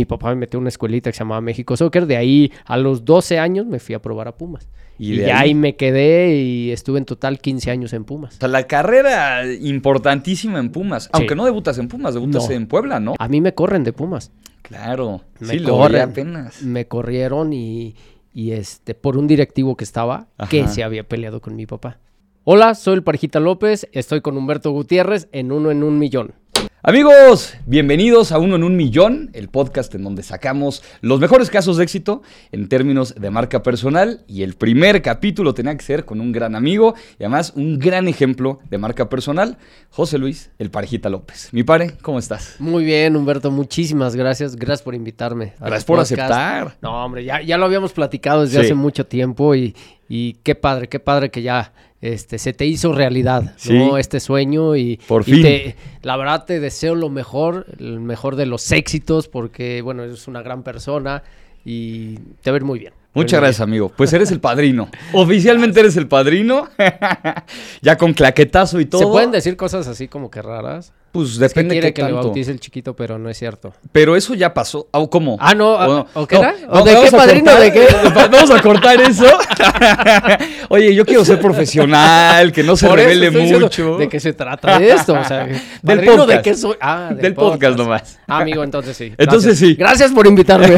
Mi papá me metió a una escuelita que se llamaba México Soccer. De ahí a los 12 años me fui a probar a Pumas. Y, de ya ahí- ahí me quedé y estuve en total 15 años en Pumas. O sea, la carrera importantísima en Pumas. Aunque no debutas en Pumas, debutas No. en Puebla, ¿no? A mí me corren de Pumas. Claro. Me sí, lo corren. apenas. Me corrieron y, y, este por un directivo que estaba que se había peleado con mi papá. Hola, soy el Parejita López. Estoy con Humberto Gutiérrez en Uno en un Millón. Amigos, bienvenidos a Uno en un Millón, el podcast en donde sacamos los mejores casos de éxito en términos de marca personal. Y el primer capítulo tenía que ser con un gran amigo y además un gran ejemplo de marca personal, José Luis, el Parejita López. Mi pare, ¿cómo estás? Muy bien, Humberto, muchísimas gracias. Gracias por invitarme. Gracias por podcast. aceptar. No, hombre, ya, ya lo habíamos platicado desde Sí. hace mucho tiempo y, y qué padre, qué padre que ya este, se te hizo realidad, Sí. ¿no? Este sueño y, Por y fin. te- la verdad te deseo lo mejor, el mejor de los éxitos porque, bueno, eres una gran persona y te ir muy bien. Muchas gracias, amigo. Pues eres el padrino. Oficialmente eres el padrino. ya con claquetazo y todo. ¿Se pueden decir cosas así como que raras? Pues Es que depende quiere qué que le bautice el chiquito, pero no es cierto. Pero eso ya pasó. ¿O ¿Cómo? Ah, no, ¿O, ah, ¿o qué era? ¿O no, de vamos qué padrino? cortar- ¿De qué? Vamos a cortar eso. Oye, yo quiero ser profesional, que no se Por revele mucho. ¿De qué se trata de esto? O sea, Del ¿padrino podcast. ¿De qué soy? Ah, Del podcast nomás. Ah, amigo, entonces sí. Entonces sí. Gracias por invitarme.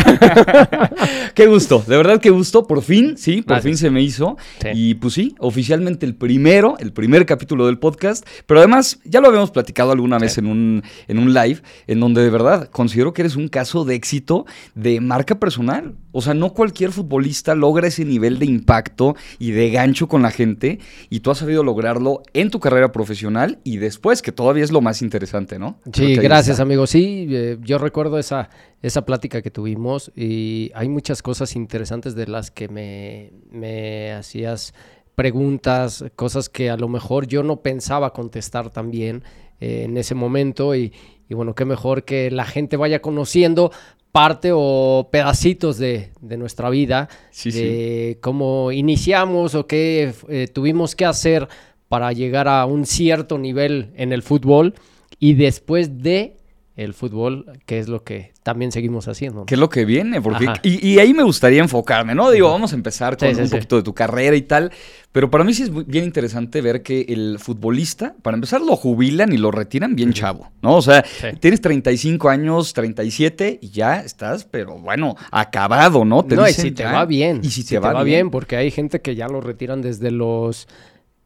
Qué gusto, de verdad qué gusto, por fin, sí, por Gracias. fin se me hizo. Sí. Y pues sí, oficialmente el primero, el primer capítulo del podcast, pero además ya lo habíamos platicado alguna en, un, en un live, en donde de verdad considero que eres un caso de éxito de marca personal. O sea, no cualquier futbolista logra ese nivel de impacto y de gancho con la gente y tú has sabido lograrlo en tu carrera profesional y después, que todavía es lo más interesante, ¿no? Sí, gracias, amigo. Sí, eh, yo recuerdo esa, esa plática que tuvimos y hay muchas cosas interesantes de las que me, me hacías preguntas, cosas que a lo mejor yo no pensaba contestar también eh, en ese momento y, y bueno, qué mejor que la gente vaya conociendo parte o pedacitos de, de nuestra vida, Sí, de cómo iniciamos o qué eh, tuvimos que hacer para llegar a un cierto nivel en el fútbol y después de el fútbol, que es lo que también seguimos haciendo. ¿no? ¿Qué es lo que viene? Porque, y, y ahí me gustaría enfocarme, ¿no? Digo, vamos a empezar con Sí, sí, un sí. poquito de tu carrera y tal. Pero para mí sí es muy- bien interesante ver que el futbolista, para empezar, lo jubilan y lo retiran bien chavo, ¿no? O sea, tienes 35 años, 37 y ya estás, pero bueno, acabado, ¿no? no, y dicen si te va bien. Y si, te, va, bien. bien, porque hay gente que ya lo retiran desde los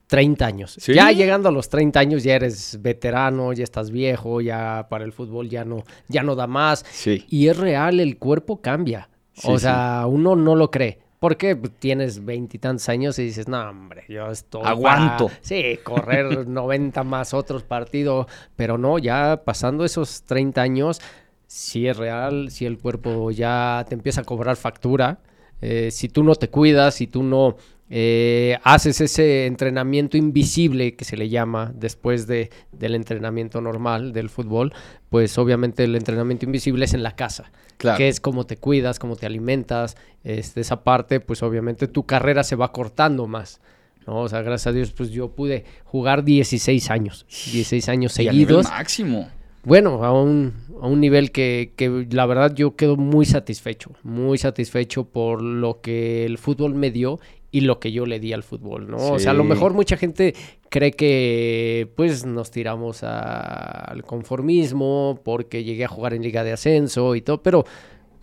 30 años. Sí. Ya llegando a los 30 años ya eres veterano, ya estás viejo, ya para el fútbol ya no, ya no da más. Sí. Y es real, el cuerpo cambia. Sí, o sea, uno no lo cree. Porque tienes veintitantos años y dices, no, hombre, yo estoy. Aguanto. para, sí, correr 90 más otros partidos. Pero no, ya pasando esos 30 años, si es real, si el cuerpo ya te empieza a cobrar factura. eh, si tú no te cuidas, si tú no eh, haces ese entrenamiento invisible que se le llama después de, del entrenamiento normal del fútbol, pues obviamente el entrenamiento invisible es en la casa Claro. que es cómo te cuidas, cómo te alimentas, este, esa parte, pues obviamente tu carrera se va cortando más. ¿no? O sea, gracias a Dios, pues yo pude jugar 16 años, 16 años Y a nivel seguidos. máximo. Bueno, a un, a un nivel que, que la verdad yo quedo muy satisfecho, muy satisfecho por lo que el fútbol me dio y lo que yo le di al fútbol, ¿no? O sea, a lo mejor mucha gente cree que pues nos tiramos a- al conformismo porque llegué a jugar en Liga de Ascenso y todo, pero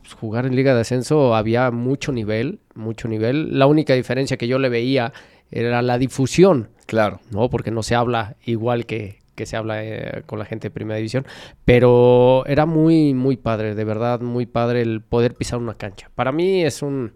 pues, jugar en Liga de Ascenso había mucho nivel, mucho nivel. La única diferencia que yo le veía era la difusión. Claro. ¿no? Porque no se habla igual que, que se habla eh, con la gente de Primera División. Pero era muy, muy padre, de verdad, muy padre el poder pisar una cancha. Para mí es un...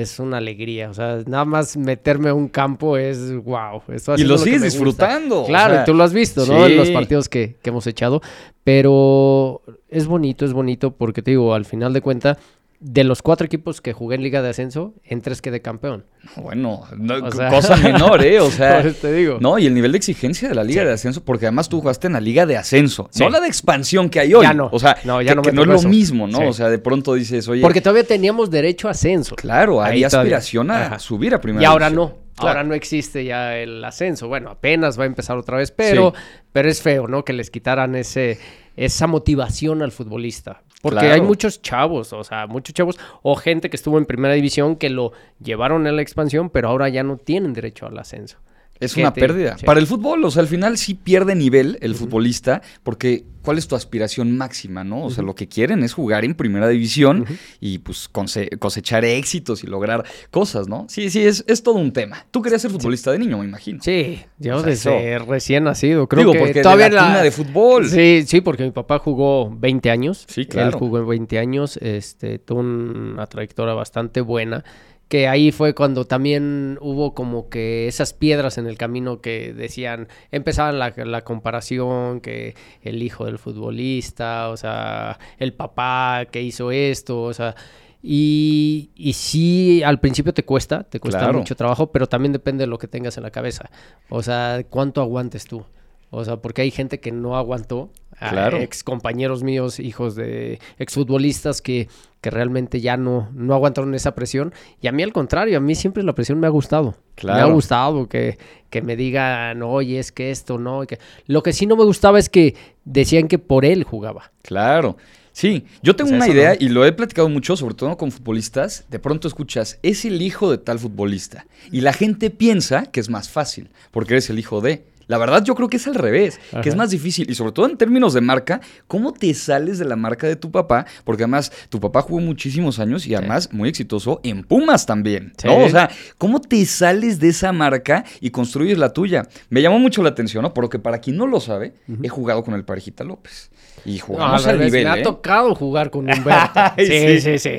Es una alegría, o sea, nada más meterme a un campo es wow. Y lo sigues disfrutando, o Claro, sea, y tú lo has visto, ¿no? En los partidos que, que hemos echado. Pero es bonito, es bonito porque te digo, al final de cuentas, de los cuatro equipos que jugué en Liga de Ascenso, en tres quedé campeón. Bueno, no, O sea- cosa menor, ¿eh? O sea, te digo. no, y el nivel de exigencia de la Liga Sí. de Ascenso, porque además tú jugaste en la Liga de Ascenso, Sí. no la de expansión que hay hoy. Ya no. O sea, No, ya que, no que me no es lo eso. mismo, ¿no? Sí. O sea, de pronto dices, oye, Porque todavía teníamos derecho a ascenso. claro, todavía. aspiración a Ajá. subir a primera Y ahora división. no. Ahora no existe ya el ascenso. Bueno, apenas va a empezar otra vez, pero, pero es feo, ¿no? Que les quitaran ese, esa motivación al futbolista. Porque hay muchos chavos, o sea, muchos chavos o gente que estuvo en primera división que lo llevaron a la expansión, pero ahora ya no tienen derecho al ascenso. Es una pérdida. Para el fútbol, o sea, al final sí pierde nivel el futbolista, porque ¿cuál es tu aspiración máxima, no? O sea, lo que quieren es jugar en primera división y pues cosechar éxitos y lograr cosas, ¿no? Sí, sí, es, es todo un tema. Tú querías ser futbolista de niño, me imagino. Sí, yo desde recién nacido. Creo Digo, que porque todavía de la, de fútbol. Sí, sí, porque mi papá jugó 20 años. Sí, claro. Él jugó 20 años, este, tuvo una trayectoria bastante buena que ahí fue cuando también hubo como que esas piedras en el camino que decían, empezaban la, la, comparación, que el hijo del futbolista, o sea, el papá que hizo esto, o sea, y, y sí, al principio te cuesta, te cuesta mucho trabajo, pero también depende de lo que tengas en la cabeza, o sea, cuánto aguantes tú. O sea, porque hay gente que no aguantó. Claro. Ex compañeros míos, hijos de exfutbolistas que, que realmente ya no, no aguantaron esa presión. Y a mí al contrario, a mí siempre la presión me ha gustado. Claro. Me ha gustado que, que me digan, oye, es que esto, no. Que... Lo que sí no me gustaba es que decían que por él jugaba. Claro. Sí, yo tengo una idea y lo he platicado mucho, sobre todo con futbolistas. De pronto escuchas, es el hijo de tal futbolista. Y la gente piensa que es más fácil, porque eres el hijo de. La verdad yo creo que es al revés, que es más difícil. Y sobre todo en términos de marca, ¿cómo te sales de la marca de tu papá? Porque además tu papá jugó muchísimos años y además muy exitoso en Pumas también. ¿no? O sea, ¿cómo te sales de esa marca y construyes la tuya? Me llamó mucho la atención, ¿no? Porque para quien no lo sabe, he jugado con el Parejita López. Y jugamos al nivel. Me ha ¿eh? tocado jugar con Humberto. sí, sí, sí.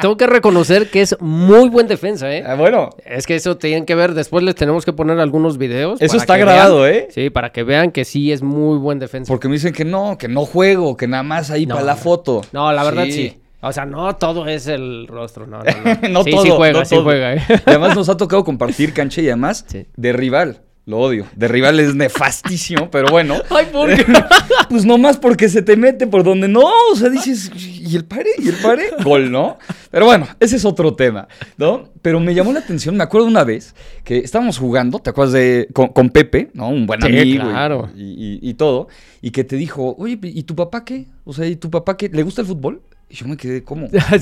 tengo que reconocer que es muy buen defensa, ¿eh? Ah, bueno. Es que eso tienen que ver. Después les tenemos que poner algunos videos. Eso está grabado, ¿eh? Sí, para que vean que sí es muy buen defensa. Porque me dicen que no, que no juego, que nada más ahí para la foto. No, la verdad sí. O sea, no todo es el rostro, no, no, no. no todo, sí juega, sí juega. ¿eh? además nos ha tocado compartir cancha y además de rival. Lo odio. De rival es nefastísimo, pero bueno. Ay, ¿por qué? pues nomás porque se te mete por donde no. O sea, dices, ¿y el pare? ¿Y el pare? Gol, ¿no? Pero bueno, ese es otro tema, ¿no? Pero me llamó la atención, me acuerdo una vez que estábamos jugando, ¿te acuerdas de. con, Pepe, ¿no? Un buen amigo. Claro. Y, y, todo. Y que te dijo, oye, ¿y tu papá qué? O sea, ¿y tu papá qué? ¿Le gusta el fútbol? Y yo me quedé como, ah,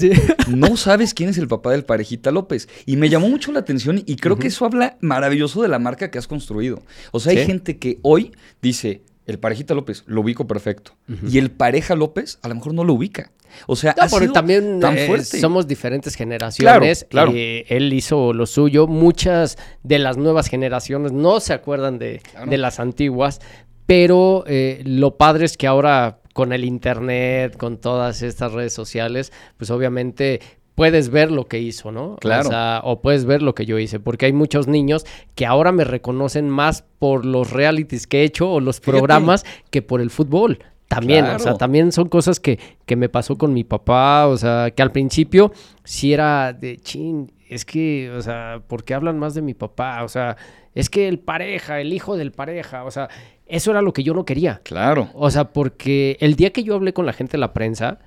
no sabes quién es el papá del parejita López. Y me llamó mucho la atención y creo que eso habla maravilloso de la marca que has construido. O sea, hay gente que hoy dice, el parejita López lo ubico perfecto. Y el pareja López a lo mejor no lo ubica. O sea, también tan eh, somos diferentes generaciones. Claro, eh, él hizo lo suyo. Muchas de las nuevas generaciones no se acuerdan de, las antiguas. Pero eh, lo padre es que ahora con el internet, con todas estas redes sociales, pues obviamente puedes ver lo que hizo, ¿no? Claro. O, sea, o puedes ver lo que yo hice, porque hay muchos niños que ahora me reconocen más por los realities que he hecho o los programas que por el fútbol. También, o sea, también son cosas que, que me pasó con mi papá, o sea, que al principio sí era de chin, es que, o sea, ¿por qué hablan más de mi papá? O sea, es que el pareja, el hijo del pareja, o sea, eso era lo que yo no quería. Claro. O sea, porque el día que yo hablé con la gente de la prensa,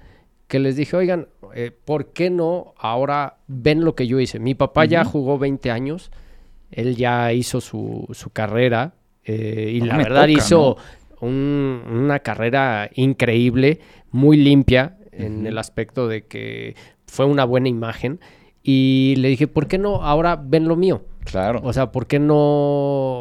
que les dije, oigan, eh, ¿por qué no ahora ven lo que yo hice? Mi papá ya jugó 20 años, él ya hizo su, su carrera eh, y la verdad hizo una carrera increíble, muy limpia en el aspecto de que fue una buena imagen. Y le dije, ¿por qué no ahora ven lo mío? Claro. O sea, ¿por qué no,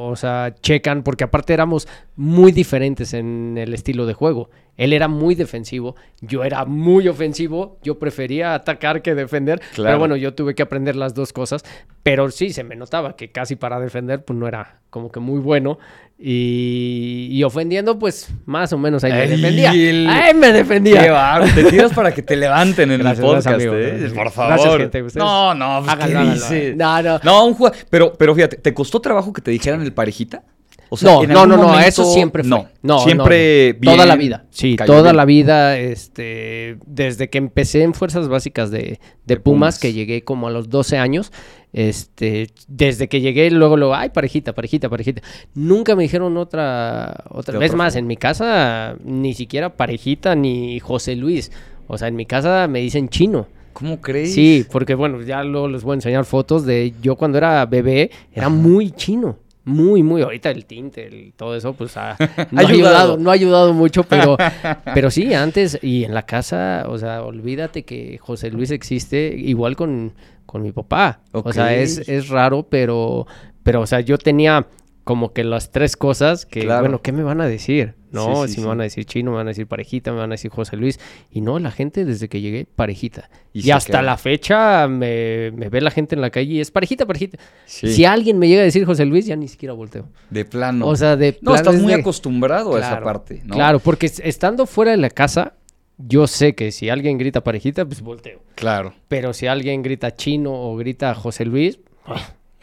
o sea, checan? Porque aparte éramos muy diferentes en el estilo de juego. Él era muy defensivo, yo era muy ofensivo, yo prefería atacar que defender, pero bueno, yo tuve que aprender las dos cosas, pero sí, se me notaba que casi para defender, pues no era como que muy bueno, y, ofendiendo, pues más o menos ahí me defendía. Ahí me defendía. Qué te tiras para que te levanten en el podcast, ¿eh? Por favor. Gracias, no, no, pues, ¿qué No, no. No, un jugador, pero, pero fíjate, ¿te costó trabajo que te dijeran el parejita? No, no, no, no, eso siempre fue. No, no siempre Toda la vida. Sí, toda la vida, este, desde que empecé en Fuerzas Básicas de, Pumas, que llegué como a los 12 años, este, desde que llegué, luego, luego, ay, parejita, parejita, parejita. Nunca me dijeron otra, otra vez más. En mi casa, ni siquiera parejita ni José Luis. O sea, en mi casa me dicen chino. ¿Cómo crees? Sí, porque bueno, ya luego les voy a enseñar fotos de yo cuando era bebé, era muy chino. Muy, muy. Ahorita el tinte, el, todo eso, pues ha, no, ha ayudado. no ha ayudado mucho, pero, pero sí, antes y en la casa, o sea, olvídate que José Luis existe igual con, con mi papá. O sea, es, es raro, pero, pero, o sea, yo tenía como que las tres cosas que, bueno, ¿qué me van a decir? No, si me van a decir chino, me van a decir parejita, me van a decir José Luis. Y no, la gente desde que llegué, parejita. Y, hasta la fecha me, ve la gente en la calle y es parejita, parejita. Si alguien me llega a decir José Luis, ya ni siquiera volteo. De plano. O sea, de No, estás muy acostumbrado a esa parte, ¿no? Claro, porque estando fuera de la casa, yo sé que si alguien grita parejita, pues volteo. Claro. Pero si alguien grita chino o grita José Luis,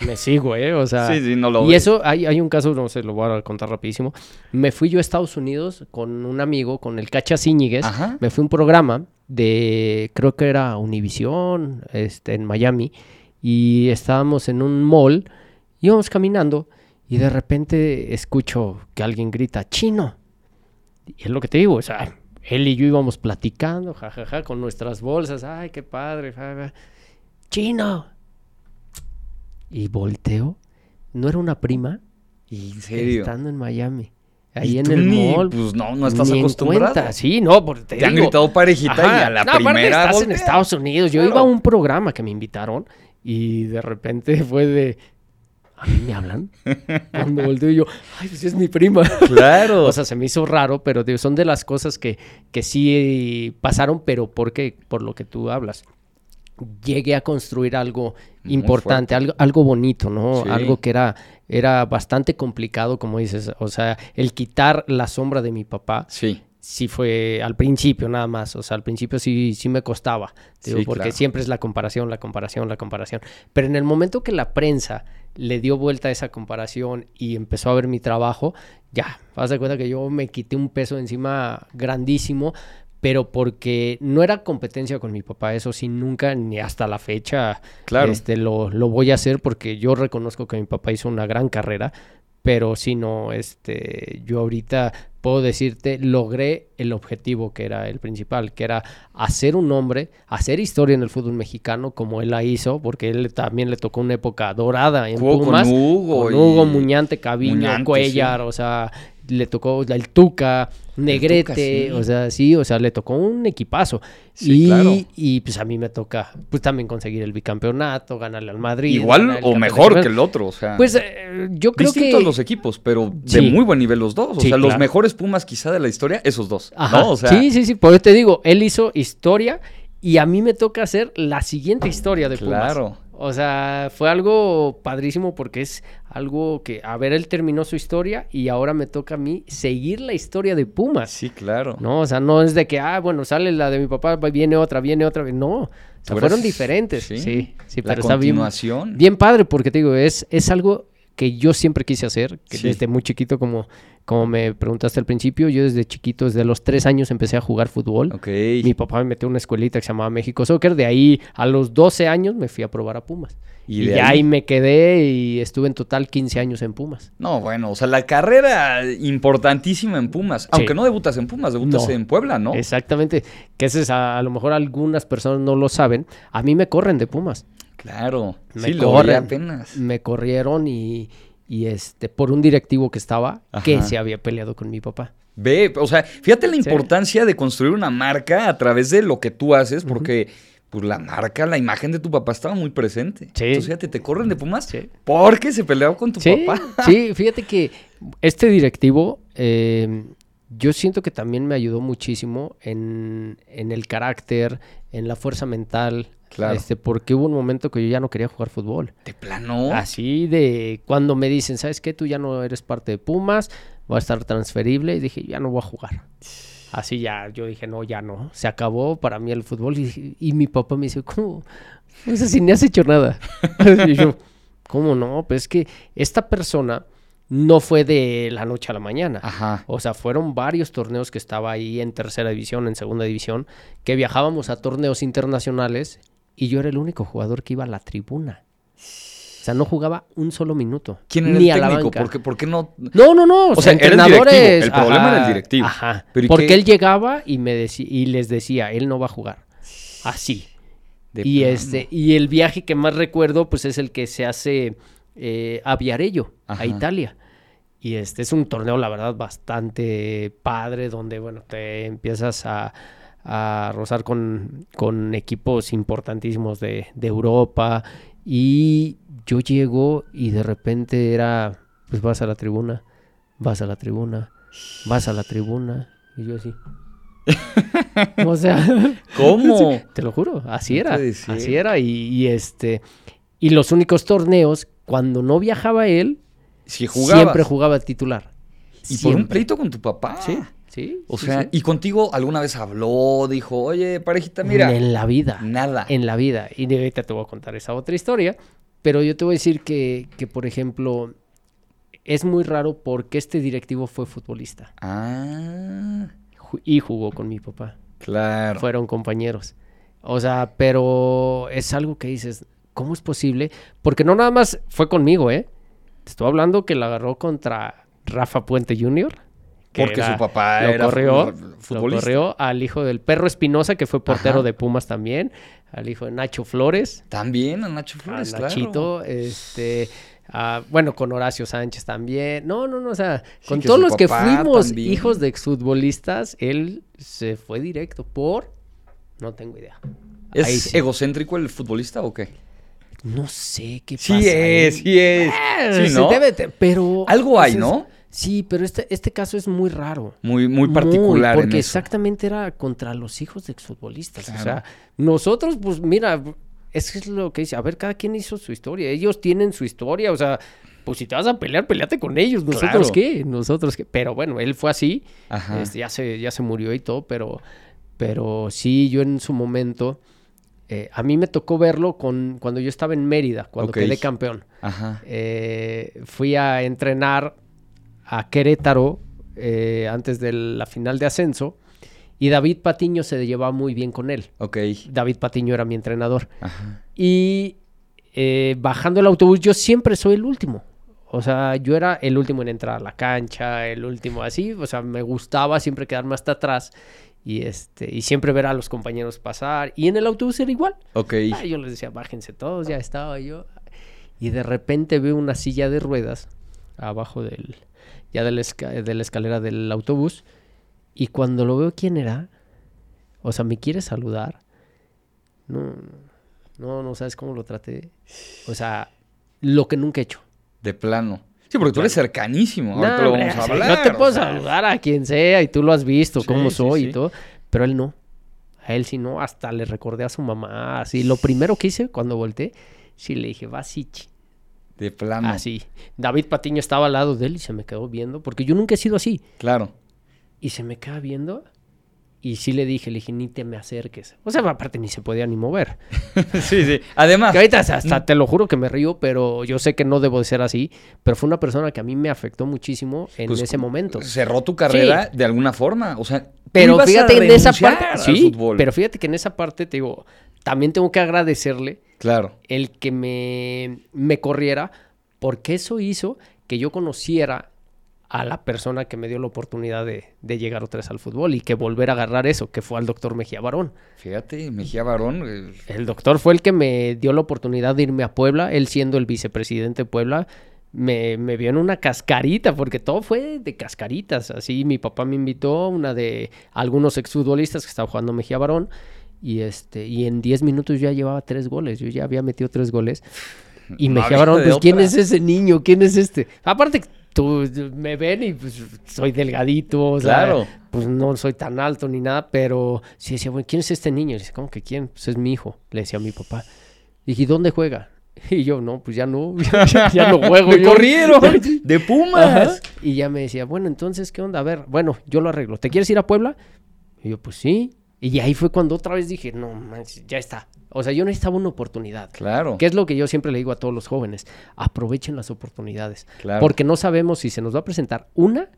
me sigo, ¿eh? O sea. Sí, sí, no lo Y eso, hay, hay un caso, no sé, lo voy a contar rapidísimo. Me fui yo a Estados Unidos con un amigo, con el Cacha Zíñiguez. Me fui a un programa de, creo que era Univisión, este, en Miami. Y estábamos en un mall, íbamos caminando y de repente escucho que alguien grita, chino. Y es lo que te digo, o sea, él y yo íbamos platicando, jajaja, con nuestras bolsas. Ay, qué padre. Chino y volteo. No era una prima. ¿En serio? Estando en Miami. Ahí en el mall. Pues no, no estás acostumbrado. Sí, no, porque te, te han gritado parejita y a la no, primera. Estás en Estados Unidos. Yo iba a un programa que me invitaron y de repente fue de. ¿A mí me hablan? Cuando volteo yo, ay, pues es mi prima. Claro. o sea, se me hizo raro, pero son de las cosas que, que sí pasaron, pero ¿por qué? Por lo que tú hablas llegué a construir algo importante, algo, algo bonito, ¿no? Algo que era, era bastante complicado, como dices. O sea, el quitar la sombra de mi papá. Sí. Sí fue al principio nada más, o sea, al principio sí, sí me costaba, porque siempre es la comparación, la comparación, la comparación. Pero en el momento que la prensa le dio vuelta a esa comparación y empezó a ver mi trabajo, ya, vas de cuenta que yo me quité un peso encima grandísimo, pero porque no era competencia con mi papá, eso sí, nunca, ni hasta la fecha, claro. este, lo, lo voy a hacer porque yo reconozco que mi papá hizo una gran carrera, pero si no, este, yo ahorita puedo decirte, logré el objetivo que era el principal, que era hacer un nombre, hacer historia en el fútbol mexicano como él la hizo, porque él también le tocó una época dorada en Pumas, con Hugo, con Hugo Muñante, Cabillo, Cuellar, o sea, le tocó el Tuca, Negrete, o sea, sí, o sea, le tocó un equipazo. y, y pues a mí me toca, pues también conseguir el bicampeonato, ganarle al Madrid. Igual o mejor que el otro, o sea. Pues eh, yo creo que. Distintos los equipos, pero de muy buen nivel los dos. O sea, los mejores Pumas quizá de la historia, esos dos. ¿no? sí, sí, sí, por eso te digo, él hizo historia y a mí me toca hacer la siguiente historia de Pumas. Claro. O sea, fue algo padrísimo porque es algo que, a ver, él terminó su historia y ahora me toca a mí seguir la historia de Pumas. Sí, claro. No, o sea, no es de que, ah, bueno, sale la de mi papá, viene otra, viene otra. No, o sea, fueron diferentes. Sí, sí, sí la continuación. bien, padre porque te digo, es, es algo que yo siempre quise hacer, que desde muy chiquito, como, como me preguntaste al principio, yo desde chiquito, desde los tres años empecé a jugar fútbol. Mi papá me metió en una escuelita que se llamaba México Soccer, de ahí a los 12 años me fui a probar a Pumas. Y, de ahí? me quedé y estuve en total 15 años en Pumas. No, bueno, o sea, la carrera importantísima en Pumas. Aunque no debutas en Pumas, debutas en Puebla, ¿no? Exactamente. Que ese es, a, a, lo mejor algunas personas no lo saben. A mí me corren de Pumas. Claro, me sí, corren, apenas. Me corrieron y, y, este, por un directivo que estaba, que se había peleado con mi papá. Ve, o sea, fíjate la importancia de construir una marca a través de lo que tú haces, porque pues la marca, la imagen de tu papá estaba muy presente. Sí. Entonces, fíjate, te corren de Pumas sí. porque se peleó con tu papá. sí, fíjate que este directivo, eh, yo siento que también me ayudó muchísimo en, en el carácter, en la fuerza mental, Claro. Este, porque hubo un momento que yo ya no quería jugar fútbol. ¿De plano? Así de cuando me dicen, ¿sabes qué? Tú ya no eres parte de Pumas, va a estar transferible. Y dije, ya no voy a jugar. Así ya, yo dije, no, ya no. Se acabó para mí el fútbol. Y, mi papá me dice, ¿cómo? No sé si ni has hecho nada. y yo, ¿cómo no? Pues es que esta persona no fue de la noche a la mañana. Ajá. O sea, fueron varios torneos que estaba ahí en tercera división, en segunda división, que viajábamos a torneos internacionales y yo era el único jugador que iba a la tribuna. O sea, no jugaba un solo minuto. ¿Quién era ni el técnico? ¿Por qué, ¿Por qué, no? No, no, no. O, sea, entrenadores. El, problema era el directivo. Ajá. Porque él llegaba y me decía y les decía, él no va a jugar. Así. De y plano. este, y el viaje que más recuerdo, pues es el que se hace eh, a Viarello, Ajá. a Italia. Y este es un torneo, la verdad, bastante padre, donde, bueno, te empiezas a, a rozar con, con equipos importantísimos de, de Europa. Y yo llego y de repente era, pues vas a la tribuna, vas a la tribuna, vas a la tribuna. Y yo así. o sea, ¿Cómo? te lo juro, así era. Así era. Y, y este. Y los únicos torneos, cuando no viajaba él, Si siempre jugaba titular. Y por un pleito con tu papá. Sí, sí. O sí, sea, sí. y contigo alguna vez habló, dijo, oye, parejita, mira. En la vida. Nada. En la vida. Y ahorita te voy a contar esa otra historia. Pero yo te voy a decir que, que, por ejemplo, es muy raro porque este directivo fue futbolista Ah, y jugó con mi papá. claro. fueron compañeros. O sea, pero es algo que dices, ¿cómo es posible? Porque no nada más fue conmigo, ¿eh? Te estoy hablando que la agarró contra Rafa Puente Jr. que Porque era- su papá lo era corrió, fu- lo futbolista. corrió al hijo del perro Espinosa, que fue portero Ajá. de Pumas también, al hijo de Nacho Flores, También a Nacho a Flores, claro. Nachito, este, a- bueno, con Horacio Sánchez también. No, no, no, o sea, Sí, con todos los que fuimos también. hijos de exfutbolistas, él se fue directo por, no tengo idea. ¿Es sí. egocéntrico el futbolista o qué? No sé qué Sí pasa. es, ahí. sí es. Eh, Sí, ¿no? debe pero Algo hay, ¿no? Sí, pero este, este caso es muy raro. Muy, muy particular porque en eso. exactamente era contra los hijos de exfutbolistas. O sea, nosotros, pues mira, es lo que dice. A ver, cada quien hizo su historia. Ellos tienen su historia. O sea, pues si te vas a pelear, peleate con ellos. ¿Nosotros Claro. qué? ¿Nosotros qué? Pero bueno, él fue así. Ajá. Este, ya, se, ya se murió y todo, pero, pero sí, yo en su momento. eh, a mí me tocó verlo con, cuando yo estaba en Mérida, cuando Ok. quedé campeón. Ajá. Eh, fui a entrenar a Querétaro eh, antes de la final de ascenso y David Patiño se llevaba muy bien con él. Ok. David Patiño era mi entrenador. Ajá. Y eh, bajando el autobús yo siempre soy el último. O sea, yo era el último en entrar a la cancha, el último así. O sea, me gustaba siempre quedarme hasta atrás y, este, y siempre ver a los compañeros pasar. Y en el autobús era igual. Ok. Ah, yo les decía, bájense todos, ya estaba yo. Y de repente veo una silla de ruedas abajo del, ya de la, esca- de la escalera del autobús. Y cuando lo veo, ¿quién era? O sea, me quiere saludar. No, no, no sabes cómo lo traté. O sea, lo que nunca he hecho. De plano. Sí, porque tú eres cercanísimo. Ahorita No, lo vamos a hablar. Yo te puedo sea. saludar a quien sea y tú lo has visto, Sí, cómo soy sí. y todo. Pero él no. A él sí no. Hasta le recordé a su mamá. Así, lo primero que hice cuando volteé, sí le dije, va, Sichi. De plano. Así. David Patiño estaba al lado de él y se me quedó viendo, porque yo nunca he sido así. Claro. Y se me queda viendo. Y sí le dije, le dije, ni te me acerques. O sea, aparte ni se podía ni mover. sí, sí. Además. Que ahorita hasta te lo juro que me río, pero yo sé que no debo de ser así. Pero fue una persona que a mí me afectó muchísimo en pues, ese momento. Cerró tu carrera de alguna forma. O sea, Pero fíjate en esa parte. Sí, fútbol. pero fíjate que en esa parte te digo, también tengo que agradecerle Claro. el que me, me corriera, porque eso hizo que yo conociera a la persona que me dio la oportunidad de, de llegar otra vez al fútbol y que volver a agarrar eso, que fue al doctor Mejía Barón. Fíjate, Mejía Barón. eh, El doctor fue el que me dio la oportunidad de irme a Puebla, él siendo el vicepresidente de Puebla. Me, me vio en una cascarita, porque todo fue de cascaritas. Así mi papá me invitó, una de algunos exfutbolistas que estaba jugando Mejía Barón. Y este, y en 10 minutos ya llevaba tres goles. Yo ya había metido tres goles. Y Barón, de pues, ¿quién es ese niño? ¿Quién es este? Aparte, tú me ven y pues soy delgadito, o sea, Claro. pues no soy tan alto ni nada, pero sí decía, bueno, ¿quién es este niño? Y dice, ¿cómo que quién? Pues es mi hijo, le decía a mi papá. Dije, ¿y dónde juega? Y yo, no, pues ya no, ya, ya no juego. ¡Me yo". corrieron! ¡De Pumas! Ajá. Y ya me decía, bueno, entonces, ¿qué onda? A ver, bueno, yo lo arreglo. ¿Te quieres ir a Puebla? Y yo, pues sí. Y ahí fue cuando otra vez dije, no, manches, ya está. O sea, yo necesitaba una oportunidad. Claro. Que es lo que yo siempre le digo a todos los jóvenes. Aprovechen las oportunidades. Claro. Porque no sabemos si se nos va a presentar una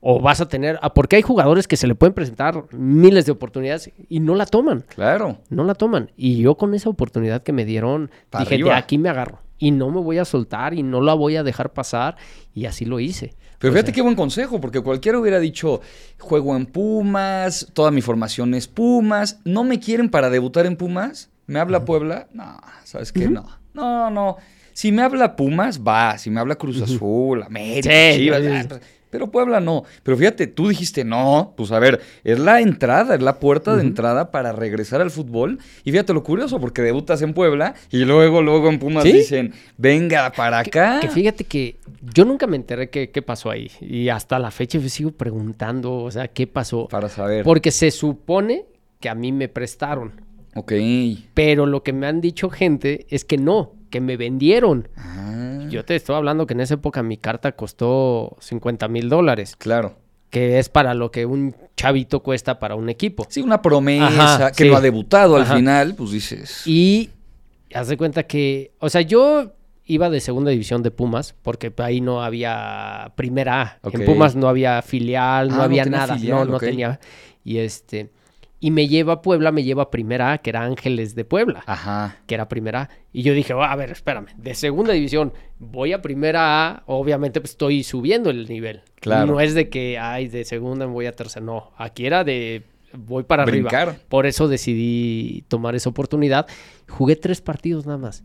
o vas a tener... ah, Porque hay jugadores que se le pueden presentar miles de oportunidades y no la toman. Claro. No la toman. Y yo con esa oportunidad que me dieron, Pa' dije, de aquí me agarro. Y no me voy a soltar y no la voy a dejar pasar. Y así lo hice. Pero O fíjate sea, qué buen consejo, porque cualquiera hubiera dicho, juego en Pumas, toda mi formación es Pumas, no me quieren para debutar en Pumas, ¿Me habla Puebla? No, ¿sabes qué? No. No, no. Si me habla Pumas, va. Si me habla Cruz Azul, América, Sí, Chivas, sí, sí. Pero Puebla no. Pero fíjate, tú dijiste no. Pues a ver, es la entrada, es la puerta de entrada para regresar al fútbol. Y fíjate lo curioso, porque debutas en Puebla y luego, luego en Pumas Sí. dicen, venga para acá. Que fíjate que yo nunca me enteré qué, qué pasó ahí. Y hasta la fecha me sigo preguntando, o sea, qué pasó. Para saber. Porque se supone que a mí me prestaron. Ok. Pero lo que me han dicho gente es que no, que me vendieron. Ah, Yo te estoy hablando que en esa época mi carta costó 50 mil dólares, claro. que es para lo que un chavito cuesta para un equipo. Sí, una promesa Ajá, que sí. no ha debutado al final, pues dices. Y haz de cuenta que, o sea, yo iba de segunda división de Pumas, porque ahí no había primera A. En Pumas no había filial, no Ah, había nada. filial, no, no tenía. Y este. Y me lleva a Puebla, me lleva a primera A, que era Ángeles de Puebla. Ajá. que era primera A. Y yo dije, "Oh, a ver, espérame, de segunda división voy a primera A, obviamente pues estoy subiendo el nivel. Claro. No es de que, ay, de segunda voy a tercera, no. Aquí era de, voy para Brincar. arriba. Por eso decidí tomar esa oportunidad. Jugué tres partidos nada más.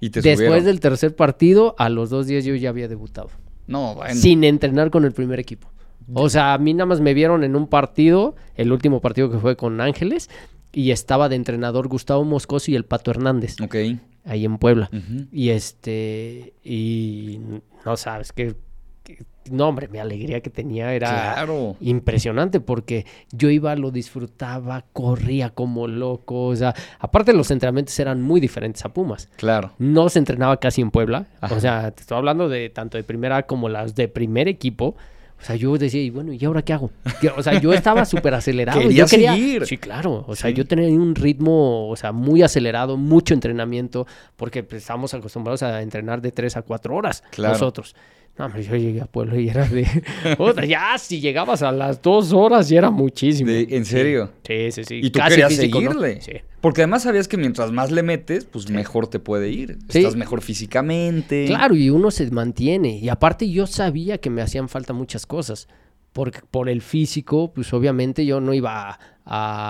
Y te Después subieron. del tercer partido, a los dos días yo ya había debutado. No, bueno. Sin entrenar con el primer equipo. O sea, a mí nada más me vieron en un partido, el último partido que fue con Ángeles, y estaba de entrenador Gustavo Moscoso y el Pato Hernández, Ok. ahí en Puebla. Y este, y no sabes que, que- no hombre, mi alegría que tenía era Claro. impresionante porque yo iba, lo disfrutaba, corría como loco, o sea, aparte los entrenamientos eran muy diferentes a Pumas. Claro. No se entrenaba casi en Puebla, Ajá. o sea, te estoy hablando de tanto de primera como las de primer equipo. O sea, yo decía, y bueno, ¿y ahora qué hago? O sea, yo estaba súper acelerado. Quería yo quería seguir. Sí, claro. O sea, Sí. yo tenía un ritmo, o sea, muy acelerado, mucho entrenamiento, porque pues, estábamos acostumbrados a entrenar de tres a cuatro horas Claro. nosotros. No, hombre, yo llegué a Puebla y era de... ya, si llegabas a las dos horas, ya era muchísimo. De- ¿En serio? Sí, sí, sí. Y tú Casi querías físico, ¿no? seguirle. Sí. Porque además sabías que mientras más le metes, pues mejor te puede ir. Sí. Estás mejor físicamente. Claro, y uno se mantiene. Y aparte yo sabía que me hacían falta muchas cosas. Porque por el físico, pues obviamente yo no iba a,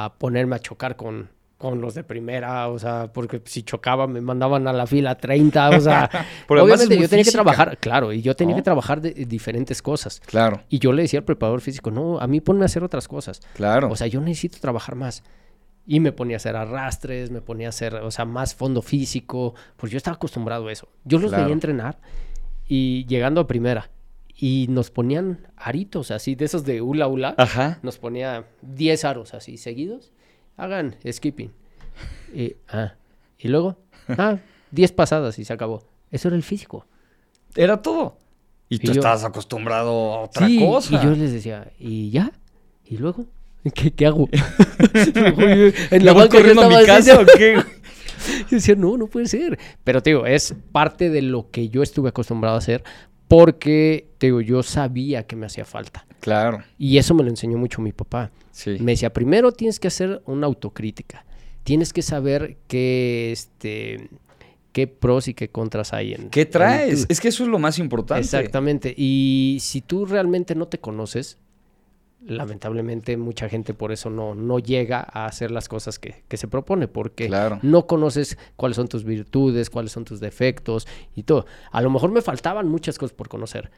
a ponerme a chocar con, con los de primera, o sea, porque si chocaba me mandaban a la fila 30, o sea, obviamente yo tenía física. que trabajar, claro, y yo tenía ¿No? que trabajar de, de diferentes cosas. Claro, Y yo le decía al preparador físico, no, a mí ponme a hacer otras cosas. claro. O sea, yo necesito trabajar más. Y me ponía a hacer arrastres, me ponía a hacer, o sea, más fondo físico, pues yo estaba acostumbrado a eso. Yo los Claro. veía entrenar y llegando a primera. Y nos ponían aritos así, de esos de hula hula. Ajá. Nos ponía 10 aros así seguidos. Hagan skipping. Y, ah, y luego, ah, 10 pasadas y se acabó. Eso era el físico. Era todo. Y tú yo- estabas acostumbrado a otra Sí, cosa. Y yo les decía, ¿y ya? ¿Y luego? ¿Qué, qué hago? En ¿Me la banca yo corriendo a mi casa o qué? Yo decía, no, no puede ser. Pero te digo, es parte de lo que yo estuve acostumbrado a hacer porque, te digo, yo sabía que me hacía falta. Claro, Y eso me lo enseñó mucho mi papá. sí. Me decía, primero tienes que hacer una autocrítica. Tienes que saber qué, este, qué pros y qué contras hay en... ¿Qué traes? Es que eso es lo más importante. Exactamente. Y si tú realmente no te conoces, lamentablemente mucha gente por eso no, no llega a hacer las cosas que, que se propone, porque Claro. no conoces cuáles son tus virtudes, cuáles son tus defectos y todo. A lo mejor me faltaban muchas cosas por conocer,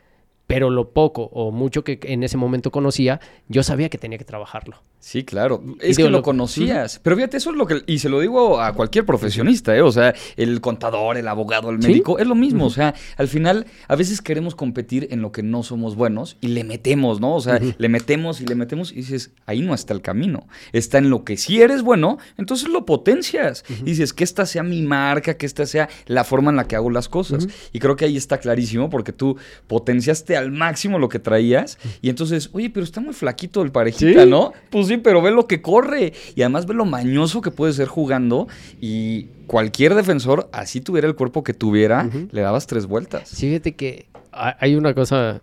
pero lo poco o mucho que en ese momento conocía, yo sabía que tenía que trabajarlo. Sí, claro. Es que lo lo- conocías. Pero fíjate, eso es lo que. Y se lo digo a cualquier profesionista, ¿eh? O sea, el contador, el abogado, el Sí. médico, es lo mismo. O sea, al final, a veces queremos competir en lo que no somos buenos y le metemos, ¿no? O sea, le metemos y le metemos y dices, ahí no está el camino. Está en lo que sí eres bueno, entonces lo potencias. Y dices, que esta sea mi marca, que esta sea la forma en la que hago las cosas. Y creo que ahí está clarísimo porque tú potenciaste al máximo lo que traías y entonces, oye, pero está muy flaquito el parejita, Sí. ¿no? Pues sí, pero ve lo que corre y además ve lo mañoso que puede ser jugando y cualquier defensor, así tuviera el cuerpo que tuviera, le dabas tres vueltas. Sí, Fíjate que ha- hay una cosa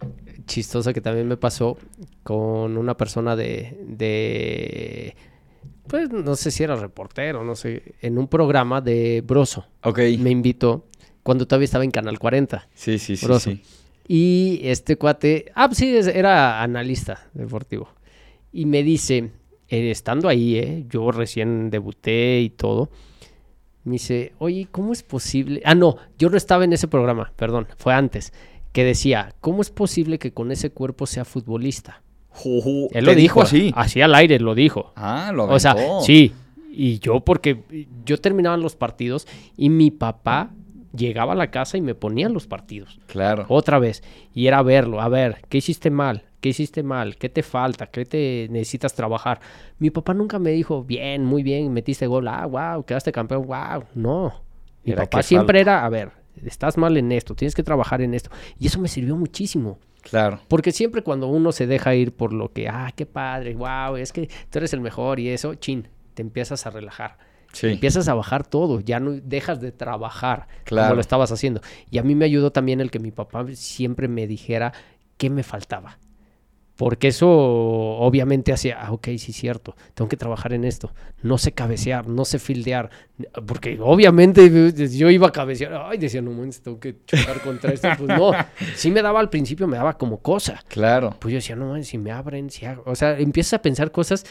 chistosa que también me pasó con una persona de, de pues no sé si era reportero, no sé, en un programa de Broso. Ok. Me invitó cuando todavía estaba en Canal 40. Sí, sí, sí, Broso. sí. Y este cuate, ah, pues sí, era analista deportivo. Y me dice, eh, estando ahí, eh, yo recién debuté y todo, Me dice, oye, ¿cómo es posible? Ah, no, yo no estaba en ese programa, perdón, fue antes, que decía, ¿cómo es posible que con ese cuerpo sea futbolista? Juju, Él ¿te lo dijo, así. así al aire lo dijo. Ah, lo O sea, aventó. sí. Y yo, porque yo terminaba los partidos y mi papá llegaba a la casa y me ponía los partidos. Claro. Otra vez. Y era verlo. A ver, ¿qué hiciste mal? ¿Qué hiciste mal? ¿Qué te falta? ¿Qué te necesitas trabajar? Mi papá nunca me dijo, bien, muy bien, metiste gol. Ah, wow, quedaste campeón. Wow. No. Mi Era papá siempre era, a ver, estás mal en esto, tienes que trabajar en esto. Y eso me sirvió muchísimo. Claro. Porque siempre cuando uno se deja ir por lo que, ah, qué padre, wow, es que tú eres el mejor y eso, chin, te empiezas a relajar. Sí. Empiezas a bajar todo, ya no dejas de trabajar Claro. como lo estabas haciendo. Y a mí me ayudó también el que mi papá siempre me dijera qué me faltaba. Porque eso obviamente hacía, ah, ok, sí cierto, tengo que trabajar en esto. No sé cabecear, no sé fildear. Porque obviamente yo iba a cabecear, ay, decía, no manches, tengo que chocar contra esto. Pues no, sí me daba al principio, me daba como cosa. Claro. Pues yo decía, no manches, si me abren, si hago. O sea, empiezas a pensar cosas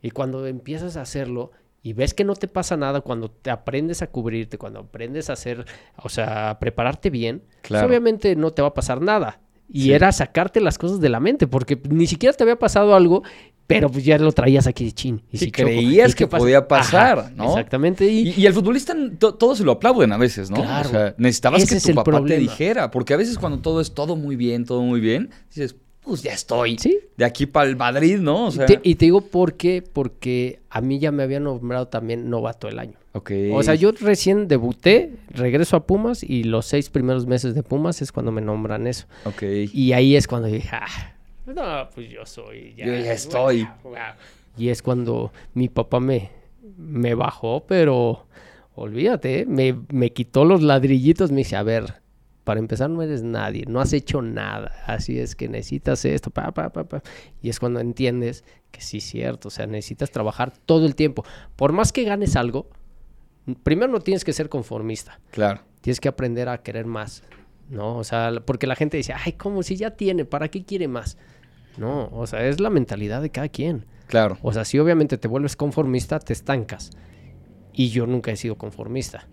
y cuando empiezas a hacerlo y ves que no te pasa nada, cuando te aprendes a cubrirte, cuando aprendes a hacer, o sea, a prepararte bien, pues Claro. obviamente no te va a pasar nada. Y Sí. era sacarte las cosas de la mente, porque ni siquiera te había pasado algo, pero pues ya lo traías aquí de chin. Y Sí, si choco, creías ¿y qué que podía pasar, ¿no? Exactamente. Y, Y, y al futbolista to- todo se lo aplauden a veces, ¿no? Claro. O sea, necesitabas que tu papá te dijera, porque a veces cuando todo es todo muy bien, todo muy bien, dices, pues ya estoy. Sí. De aquí para el Madrid, ¿no? O y te, y te digo por qué, porque a mí ya me habían nombrado también novato del año. ok. O sea, yo recién debuté, regreso a Pumas y los seis primeros meses de Pumas es cuando me nombran eso. Ok. Y ahí es cuando dije, ah, no, pues yo soy. Ya, Yo ya estoy. wow, wow". Y es cuando mi papá me, me bajó, pero olvídate, me, me quitó los ladrillitos, me dice, a ver, para empezar no eres nadie, no has hecho nada, así es que necesitas esto, pa, pa, pa, pa. Y es cuando entiendes que sí es cierto, o sea, necesitas trabajar todo el tiempo. Por más que ganes algo, primero no tienes que ser conformista Claro. tienes que aprender a querer más, ¿no? O sea, porque la gente dice, ay, ¿cómo si ya tiene? ¿Para qué quiere más? No, o sea, es la mentalidad de cada quien. Claro. O sea, si obviamente te vuelves conformista, te estancas. Y yo nunca he sido conformista.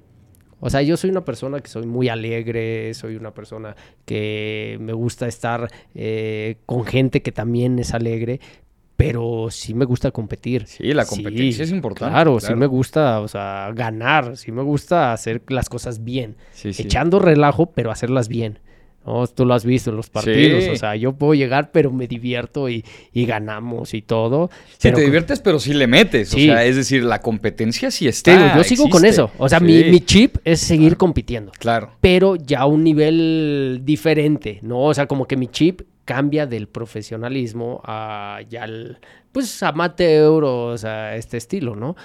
O sea, yo soy una persona que soy muy alegre, soy una persona que me gusta estar eh, con gente que también es alegre, pero sí me gusta competir. Sí, la competencia es importante, Claro, sí me gusta, o sea, ganar, sí me gusta hacer las cosas bien Sí, sí. echando relajo, pero hacerlas bien. ¿No? Tú lo has visto en los partidos. Sí. O sea, yo puedo llegar, pero me divierto y, y ganamos y todo. Sí, pero te diviertes, pero sí le metes. Sí. O sea, es decir, la competencia sí está. digo, yo sigo con eso. O sea, Sí. mi, mi chip es seguir compitiendo. Claro. Pero ya a un nivel diferente, ¿no? O sea, como que mi chip cambia del profesionalismo a ya el, pues, amateur, o sea, este estilo, ¿no?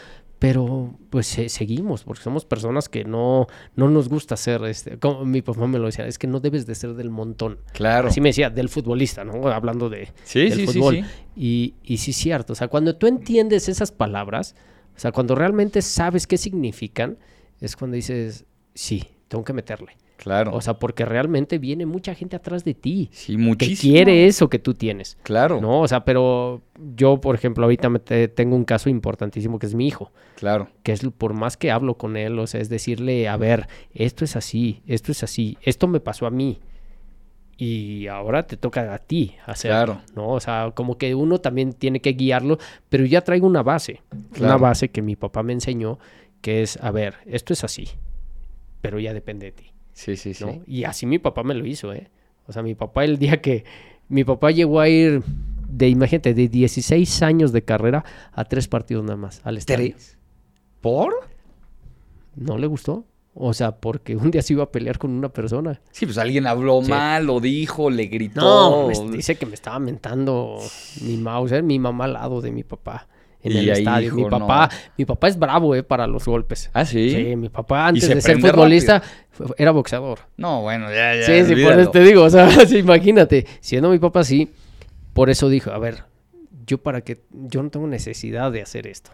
Pero, pues, se- seguimos, porque somos personas que no, no nos gusta ser, este, como mi papá me lo decía, es que no debes de ser del montón. Claro. Así me decía, del futbolista, ¿no? Hablando de, Sí, del sí, fútbol. sí. Y, y sí es cierto, o sea, cuando tú entiendes esas palabras, o sea, cuando realmente sabes qué significan, es cuando dices, sí, tengo que meterle. Claro. O sea, porque realmente viene mucha gente atrás de ti sí, que muchísimo. quiere eso que tú tienes. Claro. No, o sea, pero yo, por ejemplo, ahorita me te- tengo un caso importantísimo que es mi hijo, Claro. que es por más que hablo con él, o sea, es decirle, a ver, esto es así, esto es así, esto me pasó a mí. Y ahora te toca a ti hacerlo, Claro. ¿no? O sea, como que uno también tiene que guiarlo, pero ya traigo una base, una base que mi papá me enseñó, que es, a ver, esto es así, pero ya depende de ti. Sí, sí, sí. ¿no? Y así mi papá me lo hizo, ¿eh? O sea, mi papá el día que mi papá llegó a ir de, imagínate, de 16 años de carrera a tres partidos nada más al estadio. ¿Tres? ¿Por? ¿No le gustó? O sea, porque un día se iba a pelear con una persona. Sí, pues alguien habló Sí. mal, lo dijo, le gritó. No, me dice que me estaba mentando mi mouse, mi mamá al lado de mi papá en Y el estadio. mi papá, no. mi papá es bravo, eh, para los golpes. Ah, sí. Sí, mi papá antes se de ser futbolista era boxeador. No, bueno, ya, ya. Sí, sí, por eso te digo, o sea, sí, imagínate, siendo mi papá así, por eso dijo, a ver, yo para qué, yo no tengo necesidad de hacer esto.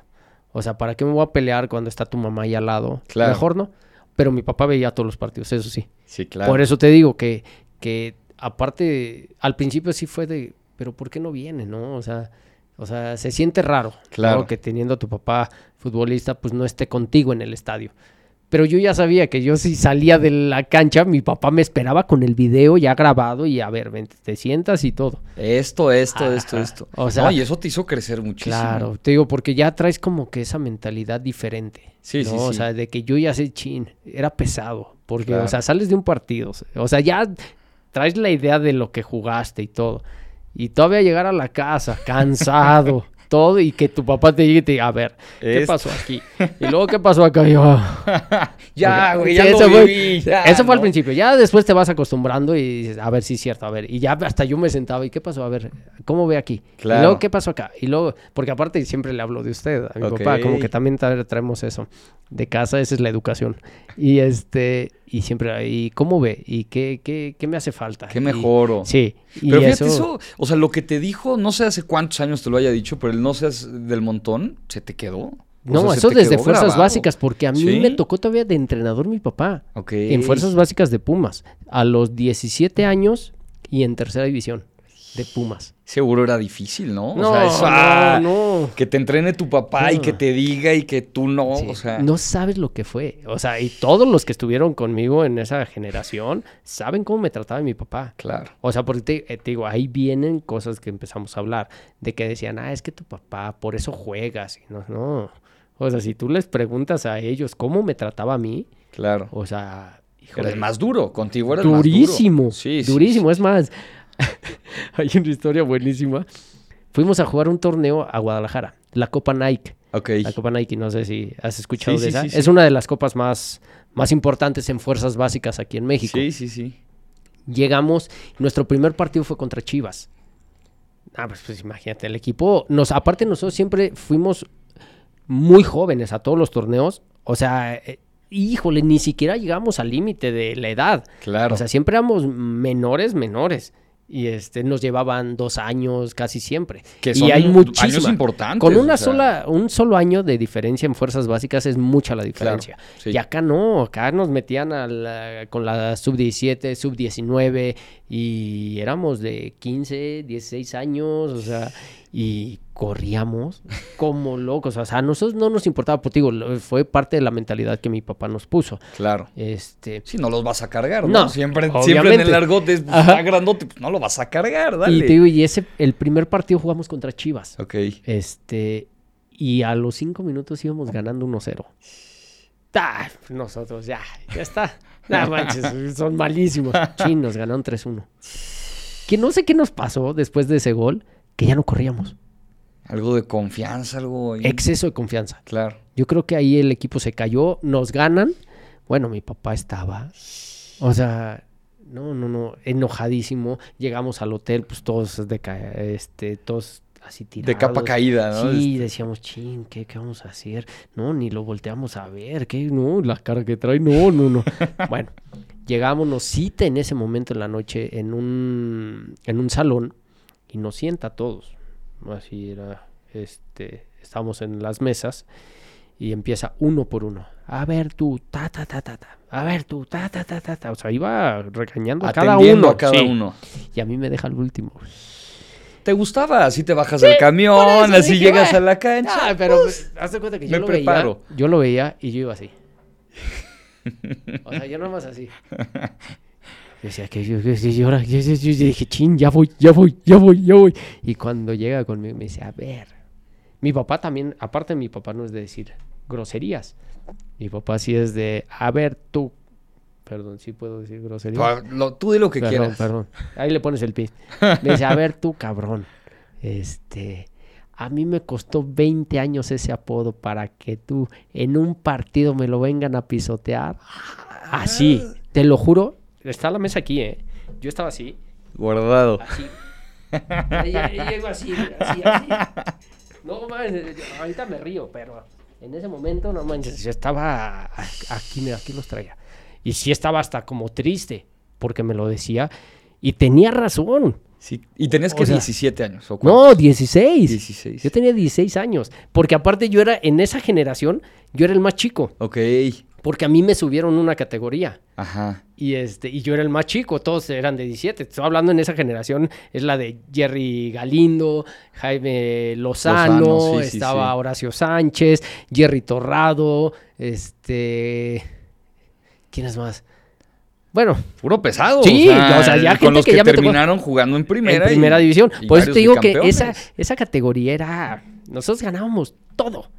O sea, ¿para qué me voy a pelear cuando está tu mamá ahí al lado? Claro. Mejor no. Pero mi papá veía todos los partidos, eso sí. Sí, claro. Por eso te digo que, que aparte, al principio sí fue de, pero ¿por qué no viene, no? O sea, O sea, se siente raro. Claro. ¿no? Que teniendo a tu papá futbolista, pues no esté contigo en el estadio. Pero yo ya sabía que yo si salía de la cancha, mi papá me esperaba con el video ya grabado y a ver, vente, te sientas y todo. Esto, esto, esto, Ajá. esto. O sea- No, y eso te hizo crecer muchísimo. Claro, te digo, porque ya traes como que esa mentalidad diferente. Sí, ¿no? sí, O sea, de que yo ya sé chin, era pesado. Porque, Claro. o sea, sales de un partido. O sea, ya traes la idea de lo que jugaste y todo. Y todavía llegar a la casa, cansado, todo, y que tu papá te llegue y te diga, a ver, ¿qué pasó aquí? Y luego, ¿qué pasó acá? Yo, Ya, güey, Sí, ya eso lo fue- viví, ya, Eso fue al principio. Ya después te vas acostumbrando y dices, a ver, sí es cierto, a ver. Y ya hasta yo me sentaba, ¿y qué pasó? A ver, ¿cómo ve aquí? Claro. Y luego, ¿qué pasó acá? Y luego, porque aparte siempre le hablo de usted, a mi papá, como que también tra- traemos eso. De casa, esa es la educación. Y este, y siempre, ¿y cómo ve? ¿Y qué, qué, qué me hace falta? Qué Y- mejoro. sí. Y Pero fíjate, eso, eso, o sea, lo que te dijo, no sé hace cuántos años te lo haya dicho, pero el no seas del montón, se te quedó. O No, sea, eso desde fuerzas grabado. básicas, porque a mí ¿Sí? me tocó todavía de entrenador mi papá. En fuerzas básicas de Pumas. A los 17 años y en tercera división de Pumas. Seguro era difícil, ¿no? No, o sea, eso, ah, no, no. que te entrene tu papá y que te diga y que tú no, Sí, o sea. No sabes lo que fue. O sea, y todos los que estuvieron conmigo en esa generación saben cómo me trataba mi papá. Claro. O sea, porque te, eh, te digo, ahí vienen cosas que empezamos a hablar. De que decían, ah, es que tu papá, por eso juegas. Y no, no. O sea, si tú les preguntas a ellos cómo me trataba a mí, Claro. o sea, híjole, el más duro, contigo era el más duro. durísimo. Sí, sí, durísimo. Es más, hay una historia buenísima. Fuimos a jugar un torneo a Guadalajara, la Copa Nike. Ok. La Copa Nike, no sé si has escuchado Sí, de sí, esa. sí, sí. Es una de las copas más, más importantes en fuerzas básicas aquí en México. Sí, sí, sí. Llegamos, nuestro primer partido fue contra Chivas. Ah, pues, pues imagínate, el equipo, nos, aparte nosotros siempre fuimos muy jóvenes a todos los torneos. O sea, eh, híjole, ni siquiera llegamos al límite de la edad. Claro. O sea, siempre éramos menores, menores. Y este, nos llevaban dos años casi siempre. Que y son hay años muchísima. importantes, Con una o sea. sola, un solo año de diferencia en fuerzas básicas es mucha la diferencia. sí. Y acá no, acá nos metían a la- con la sub-17, sub-19 y éramos de 15, 16 años, o sea, y corríamos como locos. O sea, a nosotros no nos importaba, pues digo, fue parte de la mentalidad que mi papá nos puso. Claro. Este, Sí, no los vas a cargar, ¿no? No, siempre, siempre en el largote es, pues, está grandote, pues no lo vas a cargar, dale. y te digo, y ese, el primer partido jugamos contra Chivas. Ok. Este, y a los cinco minutos íbamos ganando 1-0. Ah, nosotros ya, ya está. No manches, son malísimos. Chin, nos ganaron 3-1. Que no sé qué nos pasó después de ese gol, que ya no corríamos. Algo de confianza, algo ahí. Exceso de confianza. Claro. Yo creo que ahí el equipo se cayó, nos ganan. Bueno, mi papá estaba, o sea, no, no, no, enojadísimo. Llegamos al hotel, pues todos de este, todos así tirados. De capa caída, ¿no? Sí, decíamos, ching, ¿qué, ¿qué vamos a hacer? No, ni lo volteamos a ver, ¿qué? No, la cara que trae, no, no, no. bueno, llegamos, nos cita en ese momento en la noche en un, en un salón y nos sienta a todos. Así era, este, estamos en las mesas y empieza uno por uno. A ver tú, ta, ta, ta, ta, ta. A ver tú, ta, ta, ta, ta, ta. O sea, iba regañando a cada uno. a cada sí. uno. Y a mí me deja el último. ¿Te gustaba? Así te bajas del camión, así dije, llegas "Bueno, a la cancha. Ah, pero pues, haz de cuenta que yo me lo preparo. veía. Yo lo veía y yo iba así. o sea, yo nomás así. Yo decía que yo, yo, yo, dije, chin, ya voy, ya voy, ya voy, ya voy. Y cuando llega conmigo me dice, a ver. Mi papá también, aparte mi papá no es de decir groserías. Mi papá sí es de, a ver tú. Perdón, sí puedo decir groserías. Lo- tú di lo que Perdón, quieras. perdón. Ahí le pones el pin. Me dice, a ver tú, cabrón. Este, a mí me costó 20 años ese apodo para que tú en un partido me lo vengan a pisotear. Así, te lo juro. Está la mesa aquí, ¿eh? Yo estaba así, Guardado. así. Y- y Llego así, así, así. No manches, ahorita me río, pero en ese momento, no manches, yo estaba aquí, mira, aquí los traía. Y sí estaba hasta como triste, porque me lo decía. Y tenía razón. Sí. Y tenés que O sea, 17 años. No, 16. 16. Yo tenía 16 años. Porque aparte yo era, en esa generación, yo era el más chico. Ok. Porque a mí me subieron una categoría. Ajá. Y, este, y yo era el más chico, todos eran de 17. Estoy hablando en esa generación, es la de Jerry Galindo, Jaime Lozano, Lozano, sí, sí, estaba sí. Horacio Sánchez, Jerry Torrado, este... ¿Quién es más? Bueno, Puro pesado. Sí, o sea, ya con gente los que que, ya tocó- terminaron jugando en primera. en primera y- división. y Por eso te digo que esa, esa categoría era. Nosotros ganábamos todo.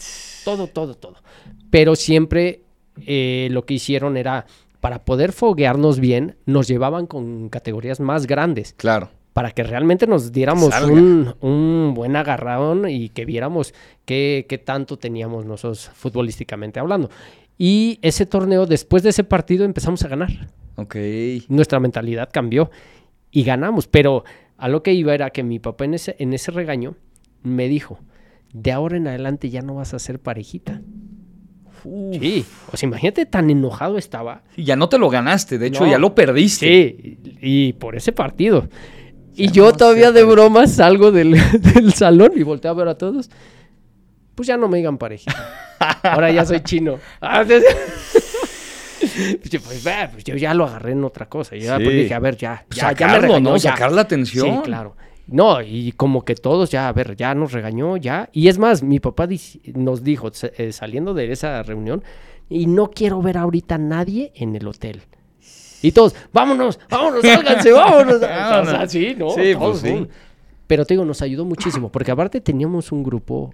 Todo, todo, todo. Pero siempre eh, lo que hicieron era. Para poder foguearnos bien, nos llevaban con categorías más grandes. Claro. Para que realmente nos diéramos un, un buen agarrón y que viéramos qué, qué tanto teníamos nosotros futbolísticamente hablando. Y ese torneo, después de ese partido, empezamos a ganar Ok. nuestra mentalidad cambió y ganamos. Pero a lo que iba era que mi papá en ese, en ese regaño me dijo, de ahora en adelante ya no vas a ser parejita. Uf. Sí, sea, imagínate tan enojado estaba. Sí, ya no te lo ganaste, de hecho No. ya lo perdiste. Sí, y, y por ese partido. Y Ya yo no todavía de pareja. broma salgo del, del salón y volteo a ver a todos. Pues ya no me digan parejita. Ahora ya soy chino. Ah. Pues, pues, pues, yo ya lo agarré en otra cosa. Yo pues, dije, a ver, ya, Pues ya, ya me sacarlo, regañó, ¿no? ya. Sacar la atención. Sí, claro. No, y como que todos ya, a ver, ya nos regañó, ya. Y es más, mi papá nos dijo, eh, saliendo de esa reunión, y no quiero ver ahorita a nadie en el hotel. Y todos, vámonos, vámonos, sálganse, vámonos. O sea, sí, ¿no? Sí, Todos, pues sí. ¿no? Pero te digo, nos ayudó muchísimo, porque aparte teníamos un grupo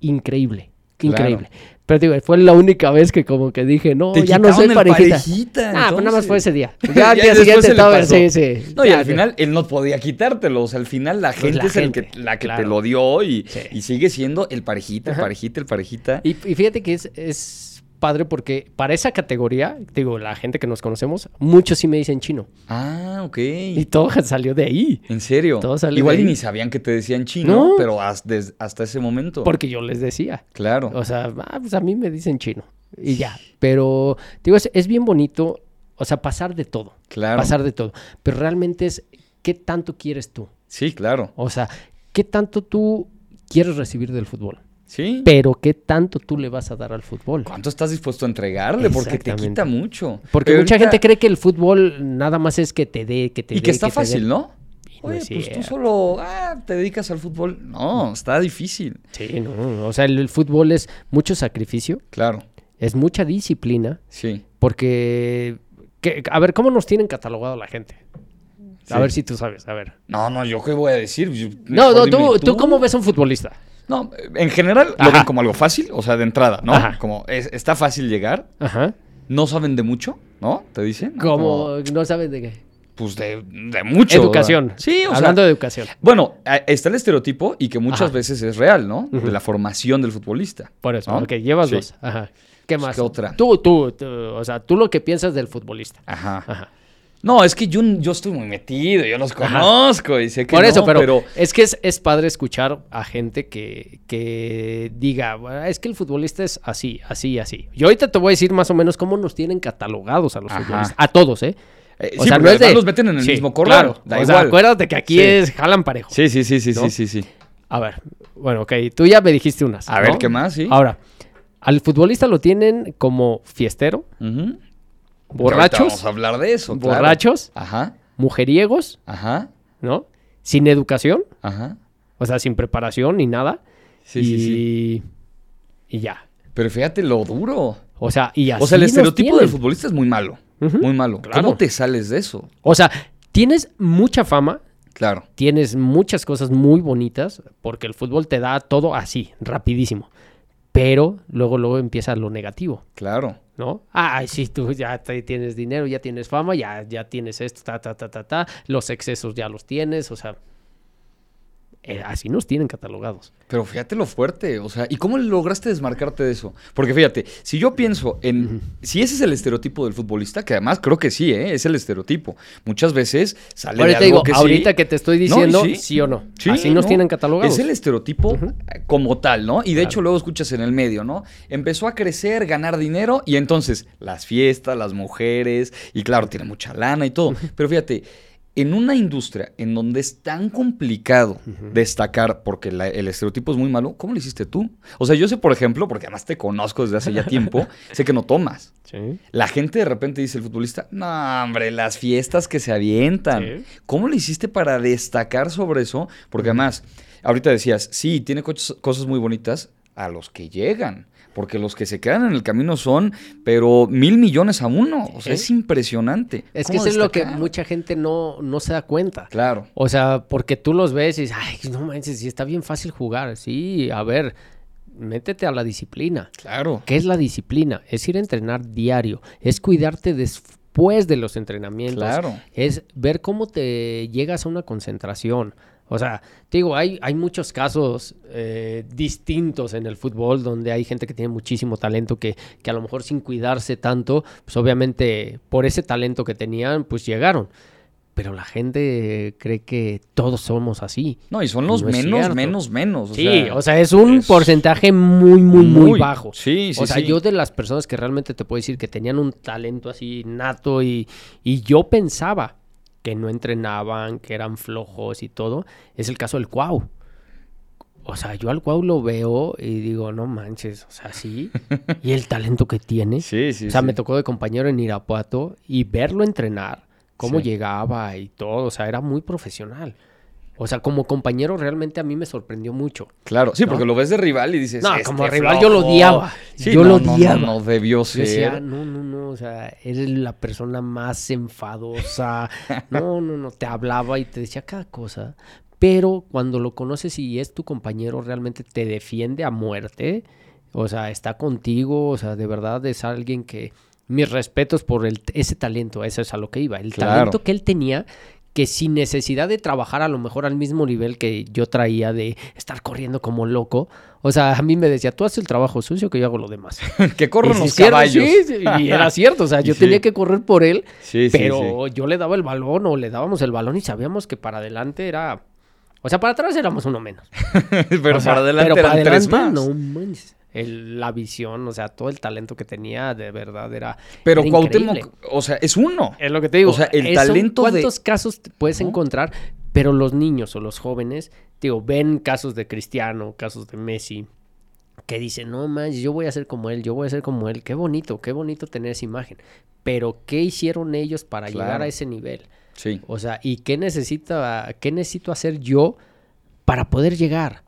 increíble, Claro. Pero te digo, fue la única vez que como que dije, no, Te ya no soy parejita. parejita, ah, pues nada más fue ese día. Ya al día siguiente estaba, sí, sí. No, y Ya, al final él no podía quitártelo. O sea, al final la Pues gente la es el que, la que te lo dio y, Sí. y sigue siendo el parejita, el parejita, el parejita. Y, y fíjate que es, es padre porque para esa categoría, digo, la gente que nos conocemos, muchos sí me dicen chino. Ah, ok. Y todo salió de ahí. ¿En serio? Todo sale Igual de ahí. ni sabían que te decían chino, No. pero has- des- hasta ese momento. Porque yo les decía. Claro. O sea, ah, pues a mí me dicen chino. Y ya. Pero, digo, es, es bien bonito, o sea, pasar de todo. Claro. Pasar de todo. Pero realmente es, ¿qué tanto quieres tú? Sí, claro. O sea, ¿qué tanto tú quieres recibir del fútbol? Sí. Pero ¿qué tanto tú le vas a dar al fútbol? ¿Cuánto estás dispuesto a entregarle? Porque te quita mucho. Porque Pero mucha ahorita- gente cree que el fútbol nada más es que te dé, que te Y dé, que está fácil, ¿no? Y no Oye, es pues tú solo ah, te dedicas al fútbol. No, está difícil. Sí, no. O sea, el, el fútbol es mucho sacrificio, Claro, es mucha disciplina, sí. porque... que- a ver, ¿cómo nos tienen catalogado la gente? A ver si tú sabes, a ver. No, no, ¿yo qué voy a decir? Yo- No, no, tú, tú cómo ves a un futbolista? No, en general lo ven como algo fácil, o sea, de entrada, ¿no? Ajá. Como es- está fácil llegar, Ajá. no saben de mucho, ¿no? ¿Te dicen? Como no sabes de qué. Pues de, de mucho. Educación. ¿verdad? Sí, o Hablando sea, de educación. Bueno, a- está el estereotipo y que muchas Ajá. veces es real, ¿no? De la formación del futbolista. Por eso, ¿no? ok, llevas Sí. dos. Ajá. ¿Qué Pues, más? ¿qué otra? Tú, tú, tú, o sea, tú lo que piensas del futbolista. Ajá. Ajá. No, es que yo, yo estoy muy metido, yo los conozco y sé que Por eso, no, pero, es que es, es padre escuchar a gente que, que diga, "Bueno, es que el futbolista es así, así, así. Yo ahorita te voy a decir más o menos cómo nos tienen catalogados a los Ajá. futbolistas. A todos, ¿eh? Eh, O sí, sea, no es además de... los meten en el Sí, mismo corral. Claro. Da o sea, igual. acuérdate que aquí Sí. es jalan parejo. Sí, sí, sí, sí, ¿No? sí, sí, sí. A ver, bueno, ok, tú ya me dijiste unas. A ver. ¿qué más? Sí. Ahora, al futbolista lo tienen como fiestero, borrachos, Vamos a hablar de eso. claro. borrachos, Ajá, mujeriegos, ajá, ¿no? Sin educación, ajá. o sea, sin preparación ni nada. Sí, y, sí, sí. Y ya. Pero fíjate lo duro. O sea, y así o sea, el estereotipo del futbolista es muy malo. Muy malo. claro. ¿Cómo te sales de eso? O sea, tienes mucha fama, Claro. tienes muchas cosas muy bonitas, porque el fútbol te da todo así, rapidísimo. Pero luego, luego empieza lo negativo, Claro. ¿No? Ay, sí, tú ya te- tienes dinero, ya tienes fama, ya, ya tienes esto, ta, ta, ta, ta, ta. Los excesos ya los tienes, o sea... eh, así nos tienen catalogados. Pero fíjate lo fuerte, o sea, ¿y cómo lograste desmarcarte de eso? Porque fíjate, si yo pienso en, si ese es el estereotipo del futbolista, que además creo que sí, ¿eh? es el estereotipo. Muchas veces sale Ahorita de algo digo, que sí. ahorita que te estoy No, diciendo, sí. sí. o no. Sí, así nos ¿no? tienen catalogados. Es el estereotipo como tal, ¿no? Y de Claro. hecho luego escuchas en el medio, ¿no? Empezó a crecer, ganar dinero y entonces las fiestas, las mujeres, y claro, tiene mucha lana y todo. Pero fíjate, en una industria en donde es tan complicado destacar porque la- el estereotipo es muy malo, ¿cómo lo hiciste tú? O sea, yo sé, por ejemplo, porque además te conozco desde hace ya tiempo, sé que no tomas. Sí. La gente de repente dice el futbolista, no, hombre, las fiestas que se avientan. Sí. ¿Cómo le hiciste para destacar sobre eso? Porque además, ahorita decías, sí, tiene cosas muy bonitas a los que llegan. Porque los que se quedan en el camino son, pero mil millones a uno. O sea, es impresionante. Es que ¿Cómo eso es lo que mucha gente no, no se da cuenta. Claro. O sea, porque tú los ves y dices, ay, no manches, sí está bien fácil jugar. Sí, a ver, métete a la disciplina. Claro. ¿Qué es la disciplina? Es ir a entrenar diario, es cuidarte después de los entrenamientos, Claro. es ver cómo te llegas a una concentración. O sea, te digo, hay, hay muchos casos eh, distintos en el fútbol donde hay gente que tiene muchísimo talento que, que a lo mejor sin cuidarse tanto, pues obviamente por ese talento que tenían, pues llegaron. Pero la gente cree que todos somos así. No, y son los No menos, menos, menos. o sí, sea, o sea, es un es porcentaje muy, muy, muy, muy- bajo. sí, sí, O sea, sí. yo de las personas que realmente te puedo decir que tenían un talento así nato y, y yo pensaba que no entrenaban, que eran flojos y todo, es el caso del Cuau. O sea, yo al Cuau lo veo y digo, no manches, o sea, sí. Y el talento que tiene. Sí, sí, o sea, sí. me tocó de compañero en Irapuato y verlo entrenar, cómo Sí. llegaba y todo, o sea, era muy profesional. O sea, como compañero realmente a mí me sorprendió mucho. Claro, sí, porque lo ves de rival y dices. No, "Este como rival yo lo flojo". odiaba. Sí, yo no, lo no, no, odiaba. No, debió ser. decía, no, no, no, o sea, eres la persona más enfadosa. No, no, no, te hablaba y te decía cada cosa. Pero cuando lo conoces y es tu compañero, realmente te defiende a muerte. O sea, está contigo, o sea, de verdad es alguien que... Mis respetos por el, ese talento, eso es a lo que iba. El Claro. talento que él tenía, que sin necesidad de trabajar a lo mejor al mismo nivel que yo traía de estar corriendo como loco. O sea, a mí me decía, tú haces el trabajo sucio que yo hago lo demás. que sí, los cierto, caballos. sí, sí, y era cierto, o sea, yo Sí. tenía que correr por él, Sí, pero yo le daba el balón o le dábamos el balón y sabíamos que para adelante era... O sea, para atrás éramos uno menos. pero O sea, para adelante pero eran para tres más. No manches. El- la visión, o sea, todo el talento que tenía, de verdad era. pero era Cuauhtémoc, increíble. o sea, es uno. Es lo que te digo. O sea, el son talento de- ¿Cuántos casos te puedes ¿No? encontrar? Pero los niños o los jóvenes, digo, ven casos de Cristiano, casos de Messi, que dicen, no manches, yo voy a ser como él, yo voy a ser como él. Qué bonito, qué bonito tener esa imagen. Pero, ¿qué hicieron ellos para llegar a ese nivel? Sí. O sea, ¿y qué necesita, qué necesito hacer yo para poder llegar?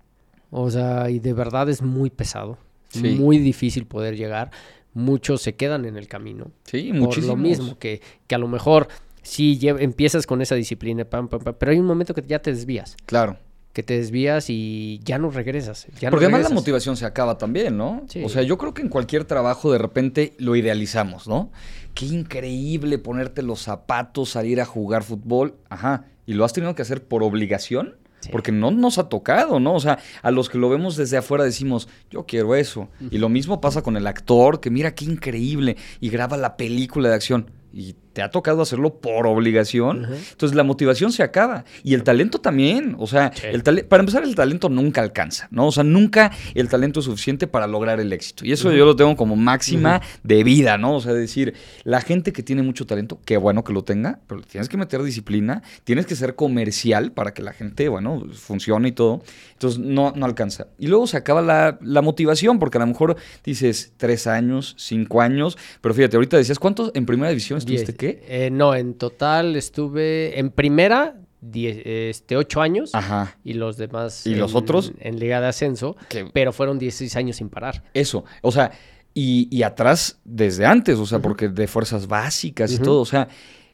O sea, y de verdad es muy pesado, Sí. muy difícil poder llegar. Muchos se quedan en el camino. Sí, Por muchísimo. lo mismo, que, que a lo mejor sí empiezas con esa disciplina, pam, pam, pam, pero hay un momento que ya te desvías, Claro. que te desvías y ya no regresas. Ya no Porque además la motivación se acaba también, ¿no? Sí. O sea, yo creo que en cualquier trabajo de repente lo idealizamos, ¿no? Qué increíble ponerte los zapatos, salir a jugar fútbol. Ajá. ¿Y lo has tenido que hacer por obligación? Sí. Porque no nos ha tocado, ¿no? O sea, a los que lo vemos desde afuera decimos, yo quiero eso. Y lo mismo pasa con el actor, que mira qué increíble, y graba la película de acción. Y te ha tocado hacerlo por obligación. Entonces la motivación se acaba. Y el talento también. O sea, Sí. el tale- para empezar, el talento nunca alcanza, ¿no? O sea, nunca el talento es suficiente para lograr el éxito. Y eso yo lo tengo como máxima de vida, ¿no? O sea, decir, la gente que tiene mucho talento, qué bueno que lo tenga, pero tienes que meter disciplina, tienes que ser comercial para que la gente, bueno, funcione y todo. Entonces, no, no alcanza. Y luego se acaba la, la motivación, porque a lo mejor dices tres años, cinco años, pero fíjate, ahorita decías, ¿cuántos en primera división estuviste Diez. Eh, no, en total estuve en primera, diez- este, ocho años. Ajá. Y los demás. ¿Y los en- otros? En Liga de Ascenso. Pero fueron 16 años sin parar. Eso, o sea, y, y atrás desde antes, o sea, porque de fuerzas básicas y todo, o sea,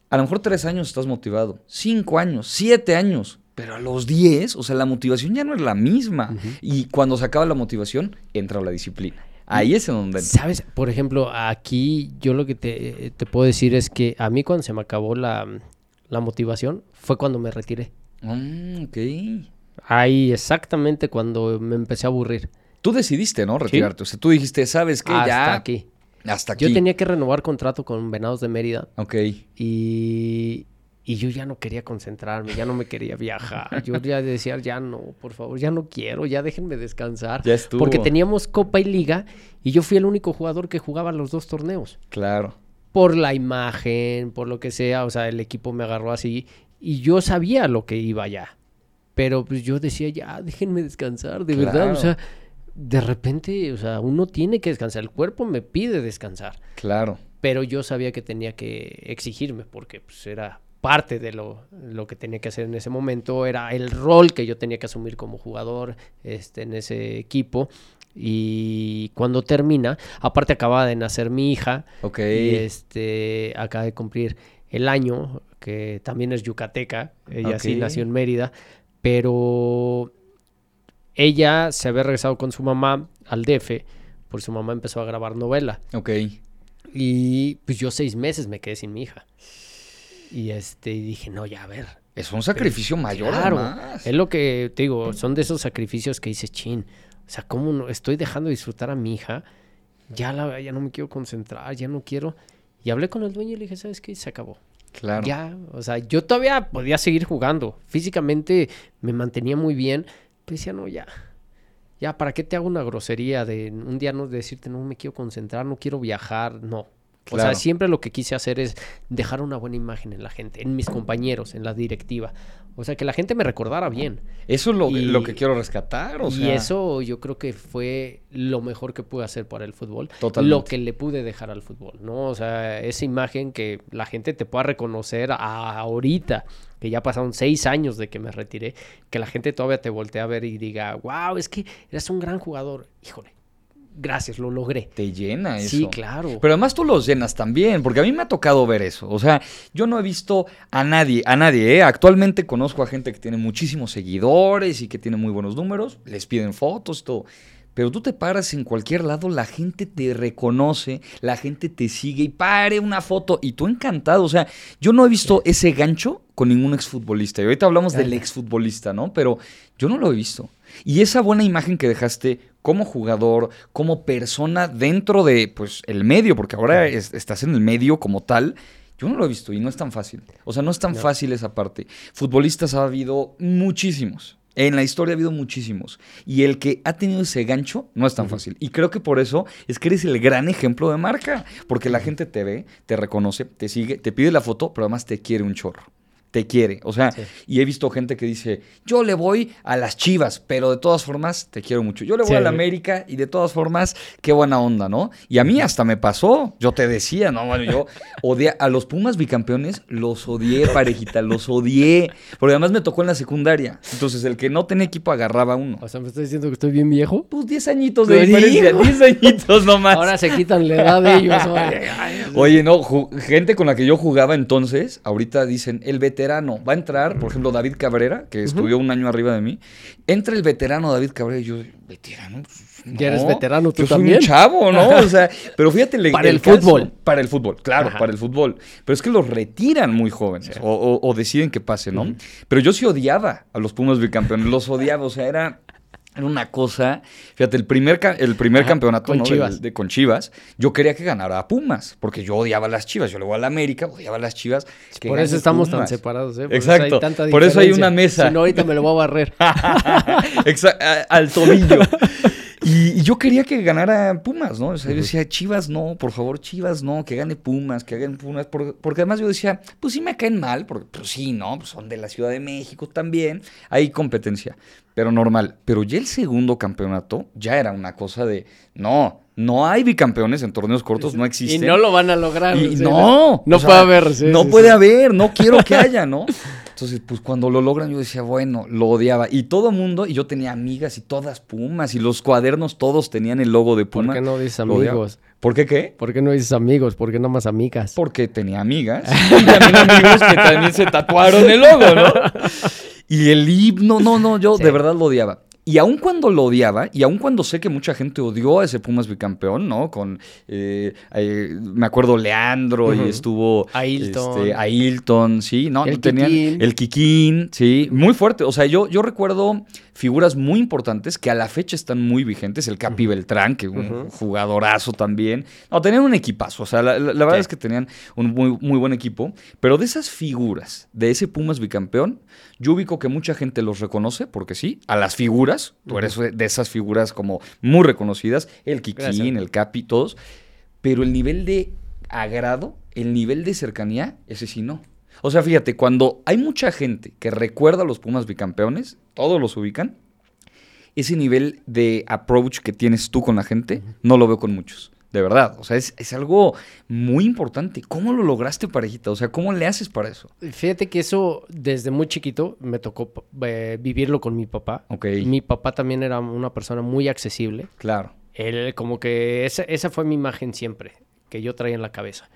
a lo mejor tres años estás motivado, cinco años, siete años, pero a los diez, o sea, la motivación ya no es la misma. Y cuando se acaba la motivación, entra la disciplina. Ahí es donde... ¿Sabes? Por ejemplo, aquí yo lo que te, te puedo decir es que a mí cuando se me acabó la, la motivación fue cuando me retiré. Mm, ok. Ahí exactamente cuando me empecé a aburrir. Tú decidiste, ¿no? Retirarte. O sea, tú dijiste, ¿sabes qué? Hasta ya. aquí. Hasta aquí. Yo tenía que renovar contrato con Venados de Mérida Ok. y, y yo ya no quería concentrarme, ya no me quería viajar. Yo ya decía, ya no, por favor, ya no quiero, ya déjenme descansar. Ya estuvo. Porque teníamos Copa y Liga y yo fui el único jugador que jugaba los dos torneos. Claro. Por la imagen, por lo que sea, o sea, el equipo me agarró así Y yo sabía lo que iba allá. Pero pues yo decía, ya, déjenme descansar, de verdad. O sea, de repente, o sea, uno tiene que descansar. El cuerpo me pide descansar. Claro. Pero yo sabía que tenía que exigirme porque pues, era parte de lo, lo que tenía que hacer en ese momento. Era el rol que yo tenía que asumir como jugador este, en ese equipo. Y cuando termina, aparte acababa de nacer mi hija. Ok. Y este, acaba de cumplir el año, que también es yucateca. Ella sí nació en Mérida. Pero ella se había regresado con su mamá al DF, porque su mamá empezó a grabar novela. Ok. Y pues yo seis meses me quedé sin mi hija. Y este, dije, no, ya a ver. Es un sacrificio mayor, Claro, además. es lo que te digo, son de esos sacrificios que dices, chin. O sea, ¿cómo no? estoy dejando de disfrutar a mi hija? Ya, la, ya no me quiero concentrar, ya no quiero. Y hablé con el dueño y le dije, ¿sabes qué? Se acabó. Claro. Ya, o sea, yo todavía podía seguir jugando. Físicamente me mantenía muy bien. Pero decía, no, ya. Ya, ¿para qué te hago una grosería de un día no decirte, no me quiero concentrar, no quiero viajar? No. O sea, siempre lo que quise hacer es dejar una buena imagen en la gente, en mis compañeros, en la directiva. O sea, que la gente me recordara bien. Eso es lo, Y- lo que quiero rescatar. O y sea, eso yo creo que fue lo mejor que pude hacer para el fútbol. Totalmente. Lo que le pude dejar al fútbol, ¿no? O sea, esa imagen que la gente te pueda reconocer a- ahorita, que ya pasaron seis años de que me retiré, que la gente todavía te voltea a ver y diga, wow, es que eres un gran jugador. Híjole, gracias, lo logré. te llena eso. Sí, claro. Pero además tú los llenas también, porque a mí me ha tocado ver eso. O sea, yo no he visto a nadie, a nadie, ¿eh? Actualmente conozco a gente que tiene muchísimos seguidores y que tiene muy buenos números, les piden fotos y todo. Pero tú te paras en cualquier lado, la gente te reconoce, la gente te sigue y pare una foto y tú encantado. O sea, yo no he visto ese gancho con ningún exfutbolista. Y ahorita hablamos del exfutbolista, ¿no? Pero yo no lo he visto. Y esa buena imagen que dejaste como jugador, como persona dentro de, pues, el medio, porque ahora es- estás en el medio como tal, yo no lo he visto y no es tan fácil. O sea, no es tan No. fácil esa parte. Futbolistas ha habido muchísimos. En la historia ha habido muchísimos. Y el que ha tenido ese gancho no es tan fácil. Y creo que por eso es que eres el gran ejemplo de marca. Porque la gente te ve, te reconoce, te sigue, te pide la foto, pero además te quiere un chorro. Te quiere. O sea, Sí. y he visto gente que dice, yo le voy a las chivas, pero de todas formas te quiero mucho. Yo le voy Sí. a la América y de todas formas, qué buena onda, ¿no? Y a mí hasta me pasó. Yo te decía, no, bueno, yo odié a los Pumas bicampeones, los odié, parejita, los odié. Porque además me tocó en la secundaria. Entonces, el que no tenía equipo agarraba uno. O sea, ¿me estás diciendo que estoy bien viejo? Pues 10 añitos de diferencia, digo. 10 añitos nomás. Ahora se quitan la edad de ellos. oye. Oye, no, gente con la que yo jugaba entonces, ahorita dicen, el veterano va a entrar, por ejemplo, David Cabrera, que estudió un año arriba de mí, entra el veterano David Cabrera y yo, veterano, Pues, Ya eres veterano tú yo soy también. un chavo, ¿no? O sea, pero fíjate, le- Para el fútbol. Para el fútbol, claro, Ajá. para el fútbol. Pero es que los retiran muy jóvenes o, o- o deciden que pase, ¿no? Pero yo sí odiaba a los Pumas bicampeones, los odiaba, o sea, era... Era una cosa, fíjate, el primer, el primer Ajá, campeonato con Chivas. de con Chivas, yo quería que ganara a Pumas, porque yo odiaba a las Chivas, yo le voy a la América, odiaba a las Chivas. que Por eso estamos tan separados, ¿eh? Exacto, Eso hay tanta por eso hay una mesa. Si no, ahorita me lo voy a barrer. Al tobillo. Y, y yo quería que ganara Pumas, ¿no? O sea, yo decía, Chivas no, por favor, Chivas no, que gane Pumas, que gane Pumas. por- porque además yo decía, pues sí me caen mal, porque pues sí, ¿no? Pues son de la Ciudad de México también. Hay competencia, pero normal. Pero ya el segundo campeonato ya era una cosa de, no, no hay bicampeones en torneos cortos, no Y existen. no lo van a lograr. Y sí, no, No sea, puede haber. sí, no sí, puede haber, no quiero que haya, ¿no? Entonces, pues cuando lo logran, yo decía, bueno, lo odiaba. Y todo mundo, y yo tenía amigas y todas Pumas, y los cuadernos todos tenían el logo de ¿Por Puma. qué no dices amigos? ¿Por qué qué? ¿Por qué no dices amigos? ¿Por qué no más amigas? Porque tenía amigas y también amigos que también se tatuaron el logo, ¿no? Y el himno, no, no, yo Sí. de verdad lo odiaba. Y aun cuando lo odiaba, y aun cuando sé que mucha gente odió a ese Pumas bicampeón, ¿no? Con, eh, eh, me acuerdo, Leandro y estuvo... Ailton. este, Ailton, sí, ¿no? El Tenían Kikín. el Kikín, sí, muy fuerte. O sea, yo, yo recuerdo figuras muy importantes que a la fecha están muy vigentes. El Capi Beltrán, que un jugadorazo también. No, tenían un equipazo. O sea, la, la- la verdad Sí. es que tenían un muy, muy buen equipo. Pero de esas figuras, de ese Pumas bicampeón, yo ubico que mucha gente los reconoce, porque sí, a las figuras. Tú eres de esas figuras como muy reconocidas. El Kikín, Gracias. el Capi, todos. Pero el nivel de agrado, el nivel de cercanía, ese sí no. O sea, fíjate, cuando hay mucha gente que recuerda a los Pumas bicampeones, todos los ubican, ese nivel de approach que tienes tú con la gente, no lo veo con muchos. De verdad, o sea, es, es, algo muy importante. ¿Cómo lo lograste, parejita? O sea, ¿cómo le haces para eso? Fíjate que eso desde muy chiquito me tocó eh, vivirlo con mi papá. Ok. Mi papá también era una persona muy accesible. Claro. Él, como que esa, esa fue mi imagen siempre que yo traía en la cabeza.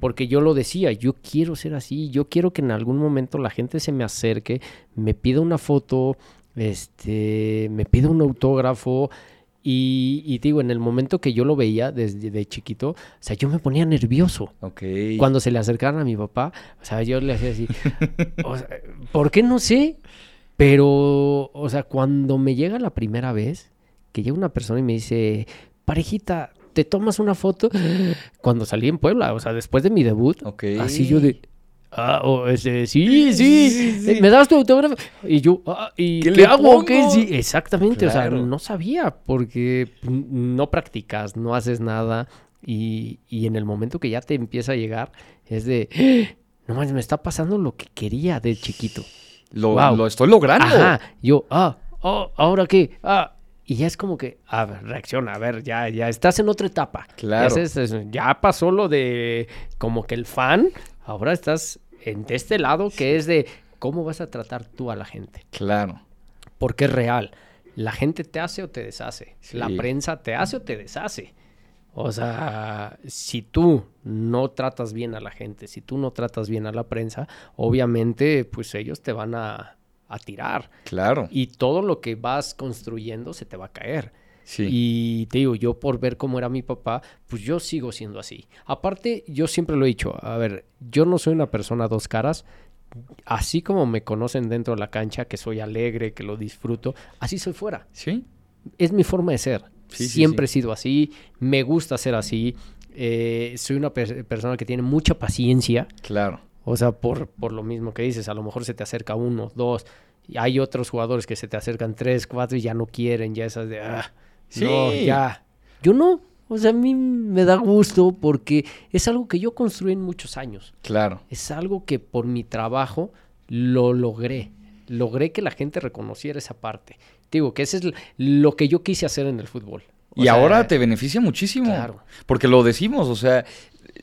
Porque yo lo decía, yo quiero ser así, yo quiero que en algún momento la gente se me acerque, me pida una foto, este, me pida un autógrafo. Y, y, digo, en el momento que yo lo veía desde de chiquito, o sea, yo me ponía nervioso. Ok. Cuando se le acercaron a mi papá, o sea, yo le hacía así. o sea, ¿Por qué no sé? Pero, o sea, cuando me llega la primera vez, que llega una persona y me dice, parejita, ¿te tomas una foto? Cuando salí en Puebla, o sea, después de mi debut, okay. así yo de... Ah, oh, este, sí, sí, sí, sí, ¿me das tu autógrafo? Y yo, ah, ¿y qué, ¿Qué hago? ¿Qué? Sí, exactamente, Claro. o sea, no sabía porque no practicas, no haces nada y, y, en el momento que ya te empieza a llegar es de, no más, me está pasando lo que quería de chiquito. Lo, Wow. lo estoy logrando. Ajá, yo, ah, oh, ¿ahora qué? Ah, y ya es como que, a ver, reacciona, a ver, ya, ya estás en otra etapa. Claro. Ya, es- ya pasó lo de como que el fan, ahora estás en de este lado que es de cómo vas a tratar tú a la gente. Claro. Porque es real. La gente te hace o te deshace. Sí. La prensa te hace o te deshace. O sea, si tú no tratas bien a la gente, si tú no tratas bien a la prensa, obviamente, pues ellos te van a, a tirar. Claro. Y todo lo que vas construyendo se te va a caer. Sí. Y te digo, yo por ver cómo era mi papá, pues yo sigo siendo así. Aparte, yo siempre lo he dicho, a ver, yo no soy una persona a dos caras. Así como me conocen dentro de la cancha, que soy alegre, que lo disfruto, así soy fuera. ¿Sí? Es mi forma de ser. Sí, sí, Siempre sí. he sido así, me gusta ser así. eh, soy una per- persona que tiene mucha paciencia. Claro. O sea, por, por lo mismo que dices, a lo mejor se te acerca uno, dos, y hay otros jugadores que se te acercan tres, cuatro y ya no quieren, ya esas de, ah, no, Sí. ya. Yo no, o sea, a mí me da gusto porque es algo que yo construí en muchos años. Claro. Es algo que por mi trabajo lo logré. Logré que la gente reconociera esa parte. Digo, que ese es lo que yo quise hacer en el fútbol. O Y sea, ahora te beneficia muchísimo. Claro. Porque lo decimos, o sea,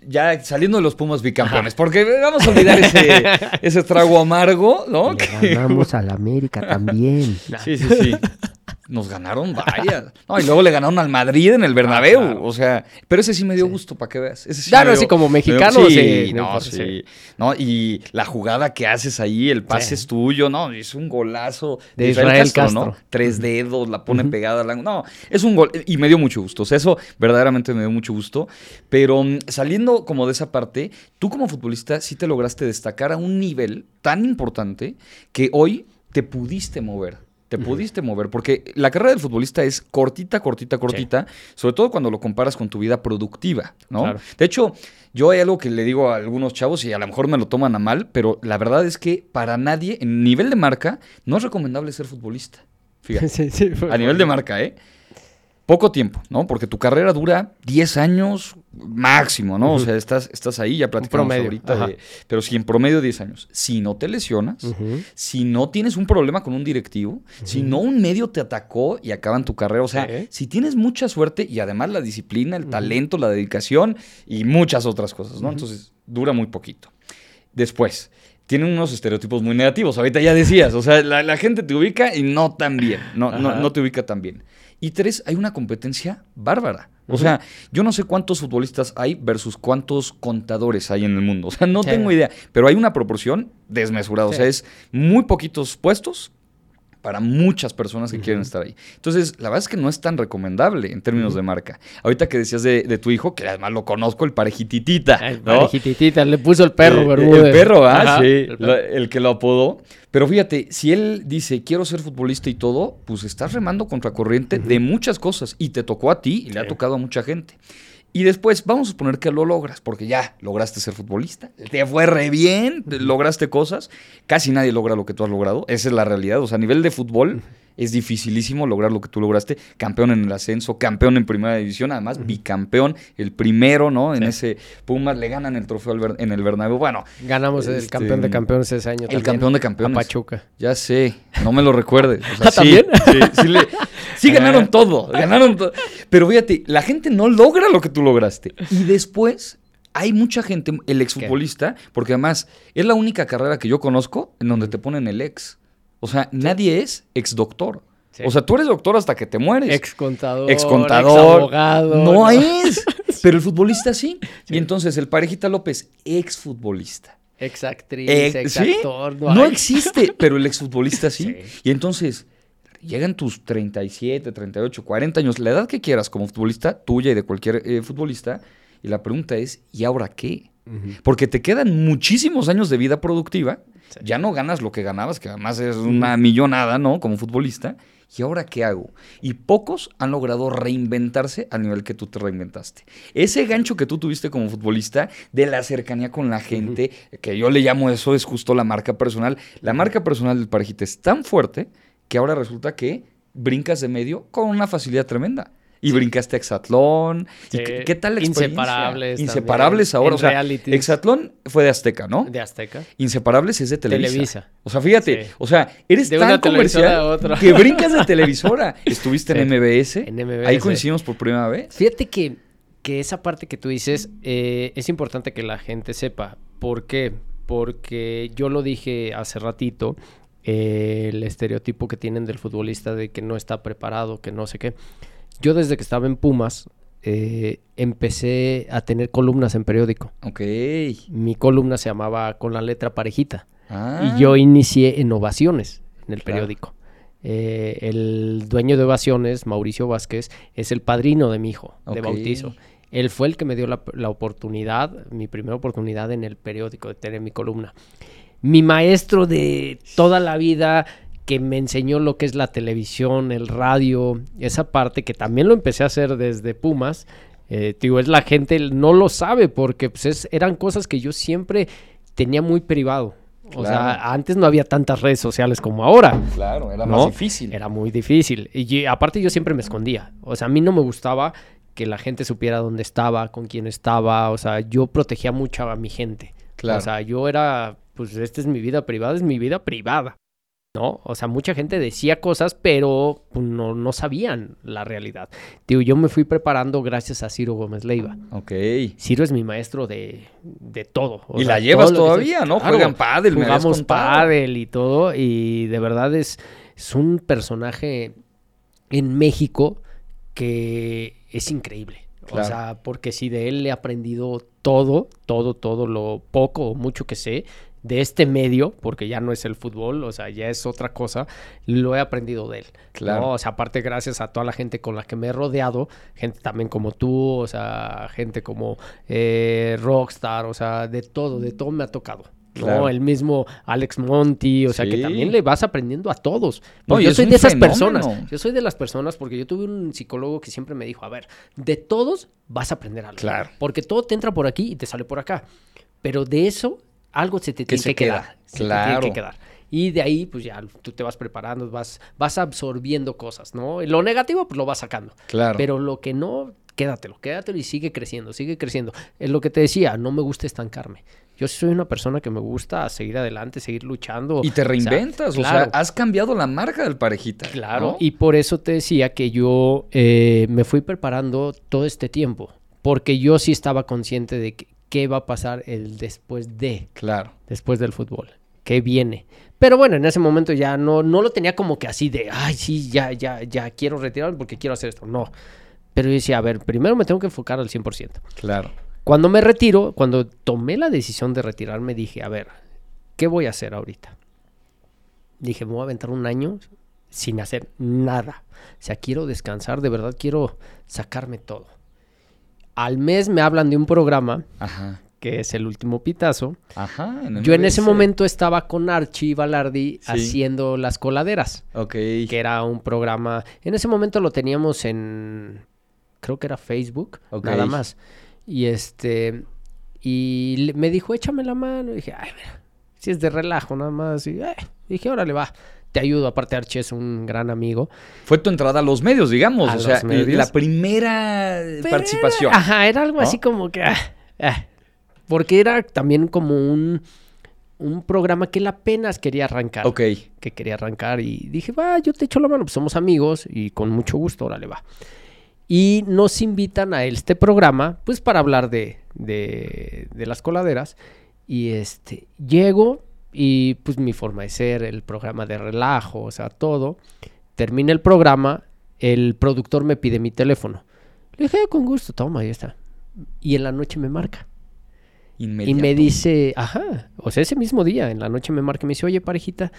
ya saliendo de los Pumas bicampeones, porque vamos a olvidar ese, ese trago amargo, ¿no? Que- al América también. Sí, sí, sí. Nos ganaron varias. No, y luego le ganaron al Madrid en el Bernabéu. Ah, claro. O sea, pero ese sí me dio gusto, para que veas. Ese sí Claro, me así como me dio- mexicano, Sí, no importa, sí. sí. No, y la jugada que haces ahí, el pase es tuyo, ¿no? Es un golazo. De Israel Castro. ¿no? Tres dedos, la pone pegada al ángulo. No, es un gol. Y me dio mucho gusto. O sea, eso verdaderamente me dio mucho gusto. Pero mm, saliendo como de esa parte, tú como futbolista sí te lograste destacar a un nivel tan importante que hoy te pudiste mover. Te pudiste mover, porque la carrera del futbolista es cortita, cortita, cortita, sobre todo cuando lo comparas con tu vida productiva, ¿no? Claro. De hecho, yo hay algo que le digo a algunos chavos y a lo mejor me lo toman a mal, pero la verdad es que para nadie, en nivel de marca, no es recomendable ser futbolista. Fíjate, Sí, sí, a nivel de marca, ¿eh? Poco tiempo, ¿no? Porque tu carrera dura 10 años máximo, ¿no? O sea, estás, estás ahí, ya platicamos promedio, ahorita, de- pero si en promedio 10 años, si no te lesionas, si no tienes un problema con un directivo, si no un medio te atacó y acaban tu carrera, o sea, si tienes mucha suerte y además la disciplina, el talento, la dedicación y muchas otras cosas, ¿no? Entonces, dura muy poquito. Después, tienen unos estereotipos muy negativos, ahorita ya decías, o sea, la, la gente te ubica y no tan bien, no, no, no te ubica tan bien. Y tres, hay una competencia bárbara. O sea, yo no sé cuántos futbolistas hay versus cuántos contadores hay en el mundo. O sea, no Sí. tengo idea. Pero hay una proporción desmesurada. O sea, es muy poquitos puestos para muchas personas que quieren estar ahí. Entonces, la verdad es que no es tan recomendable en términos de marca. Ahorita que decías de, de tu hijo, que además lo conozco, el parejititita. Parejititita, le puso el perro, Eh, Bermúdez. El perro, ah, Ajá, sí, el perro. la- el que lo apodó. Pero fíjate, si él dice, quiero ser futbolista y todo, pues estás remando contra corriente de muchas cosas. Y te tocó a ti y le ha tocado a mucha gente. Y después, vamos a suponer que lo logras, porque ya lograste ser futbolista, te fue re bien, lograste cosas. Casi nadie logra lo que tú has logrado, esa es la realidad. O sea, a nivel de fútbol, es dificilísimo lograr lo que tú lograste. Campeón en el ascenso, campeón en primera división, además bicampeón, el primero, ¿no? En ese Pumas le ganan el trofeo en el Bernabéu. Bueno, ganamos el este, campeón de campeones ese año. El campeón de campeones. A Pachuca. Ya sé, no me lo recuerdes. O sea, ¿Ah, ¿También? Sí, sí, le- sí ganaron todo, ganaron todo. Pero fíjate, la gente no logra lo que tú lograste. Y después hay mucha gente, el exfutbolista, porque además es la única carrera que yo conozco en donde te ponen el ex. O sea, nadie es ex doctor. Sí. O sea, tú eres doctor hasta que te mueres. Ex contador. Ex contador. abogado. No es. Pero el futbolista sí. Y entonces el parejita López, ex futbolista. Ex actriz, Eh, ex ¿sí? actor. No, existe, pero el exfutbolista sí. Sí. Y entonces, llegan tus 37, 38, 40 años, la edad que quieras como futbolista, tuya y de cualquier eh, futbolista, y la pregunta es, ¿y ahora qué? Porque te quedan muchísimos años de vida productiva, Sí. ya no ganas lo que ganabas, que además es una millonada, ¿no? Como futbolista. ¿Y ahora qué hago? Y pocos han logrado reinventarse al nivel que tú te reinventaste. Ese gancho que tú tuviste como futbolista de la cercanía con la gente, que yo le llamo eso, es justo la marca personal. La marca personal del parejita es tan fuerte que ahora resulta que brincas de medio con una facilidad tremenda. Y brincaste a Exatlón. ¿Y Sí. qué, qué tal la experiencia? Inseparables Inseparables también, ahora. en O sea, realities. Exatlón fue de Azteca, ¿no? De Azteca. Inseparables es de Televisa. Televisa. O sea, fíjate, Sí. o sea, eres De tan comercial que brincas de televisora. Estuviste en. MBS. En MBS. Ahí coincidimos por primera vez. Fíjate que, que esa parte que tú dices eh, es importante que la gente sepa. ¿Por qué? Porque yo lo dije hace ratito, eh, el estereotipo que tienen del futbolista de que no está preparado, que no sé qué. Yo desde que estaba en Pumas eh, empecé a tener columnas en periódico. Ok. Mi columna se llamaba Con la letra parejita. Ah. Y yo inicié en Ovaciones, en el Claro. periódico. Eh, el dueño de Ovaciones, Mauricio Vázquez, es el padrino de mi hijo de bautizo. Él fue el que me dio la, la oportunidad, mi primera oportunidad en el periódico de tener mi columna. Mi maestro de toda la vida que me enseñó lo que es la televisión, el radio, esa parte que también lo empecé a hacer desde Pumas. Eh, digo, es la gente no lo sabe porque pues, es- eran cosas que yo siempre tenía muy privado. O sea, antes no había tantas redes sociales como ahora. Claro, era ¿no? más difícil. Era muy difícil. Y aparte yo siempre me escondía. O sea, a mí no me gustaba que la gente supiera dónde estaba, con quién estaba. O sea, yo protegía mucho a mi gente. Claro. O sea, yo era, pues esta es mi vida privada, es mi vida privada. ¿No? O sea, mucha gente decía cosas, pero pues, no, no sabían la realidad. Digo, yo me fui preparando gracias a Ciro Gómez Leiva. Ok. Ciro es mi maestro de, de todo. O Y sea, la llevas todavía, ¿no? Claro, Juegan pádel, Jugamos pádel y todo. Y de verdad es, es un personaje en México que es increíble. Claro. O sea, porque si de él he aprendido todo, todo, todo lo poco o mucho que sé de este medio, porque ya no es el fútbol, o sea, ya es otra cosa, lo he aprendido de él. Claro. ¿no? O sea, aparte gracias a toda la gente con la que me he rodeado, gente también como tú, o sea, gente como eh, Rockstar, o sea, de todo, de todo me ha tocado. ¿no? Claro. El mismo Alex Monty, o sea, que también le vas aprendiendo a todos. No, yo soy de esas fenómeno. personas. Yo soy de las personas porque yo tuve un psicólogo que siempre me dijo, a ver, de todos vas a aprender algo. Claro. Porque todo te entra por aquí y te sale por acá. Pero de eso algo se te Que tiene se que queda. quedar. Se te tiene Claro. que quedar. Y de ahí, pues ya tú te vas preparando, vas, vas absorbiendo cosas, ¿no? Lo negativo, pues lo vas sacando. Claro. Pero lo que no, quédatelo, quédatelo y sigue creciendo, sigue creciendo. Es lo que te decía, no me gusta estancarme. Yo soy una persona que me gusta seguir adelante, seguir luchando. y te O sea, reinventas, o sea, claro. has cambiado la marca del parejita. Claro, ¿no? y por eso te decía que yo eh, me fui preparando todo este tiempo, porque yo sí estaba consciente de que- qué va a pasar el después de, Claro. después del fútbol, qué viene. Pero bueno, en ese momento ya no, no lo tenía como que así de, ay, sí, ya, ya, ya quiero retirarme porque quiero hacer esto. No. Pero yo decía, a ver, primero me tengo que enfocar al 100%. Claro. Cuando me retiro, cuando tomé la decisión de retirarme, dije, a ver, ¿qué voy a hacer ahorita? Dije, me voy a aventar un año sin hacer nada. O sea, quiero descansar, de verdad quiero sacarme todo. Al mes me hablan de un programa, Ajá. que es el último pitazo. Ajá. Yo en ese momento estaba con Archie Balardi Sí. haciendo Las Coladeras, Ok. que era un programa, en ese momento lo teníamos en, creo que era Facebook, Ok. nada más. Y este, y me dijo, échame la mano. Y dije, ay, mira, si es de relajo nada más. Y eh, dije, órale, va. Te ayudo. Aparte, Archie es un gran amigo. Fue tu entrada a los medios, digamos. A o sea, medios. la primera Pero participación. era- ajá, era algo ¿no? así como que. ah, ah. porque era también como un, un programa que él apenas quería arrancar. Ok. Que quería arrancar y dije, va, yo te echo la mano, pues somos amigos y con mucho gusto, órale, va. Y nos invitan a este programa, pues para hablar de, de, de las coladeras. Y este, llego y pues mi forma de ser, el programa de relajo, o sea, todo. Termina el programa, el productor me pide mi teléfono. Le dije, "Ah, con gusto, toma, ahí está. Y en la noche me marca. Y me dice, ajá, o sea, ese mismo día, en la noche me marca y me dice, oye, parejita,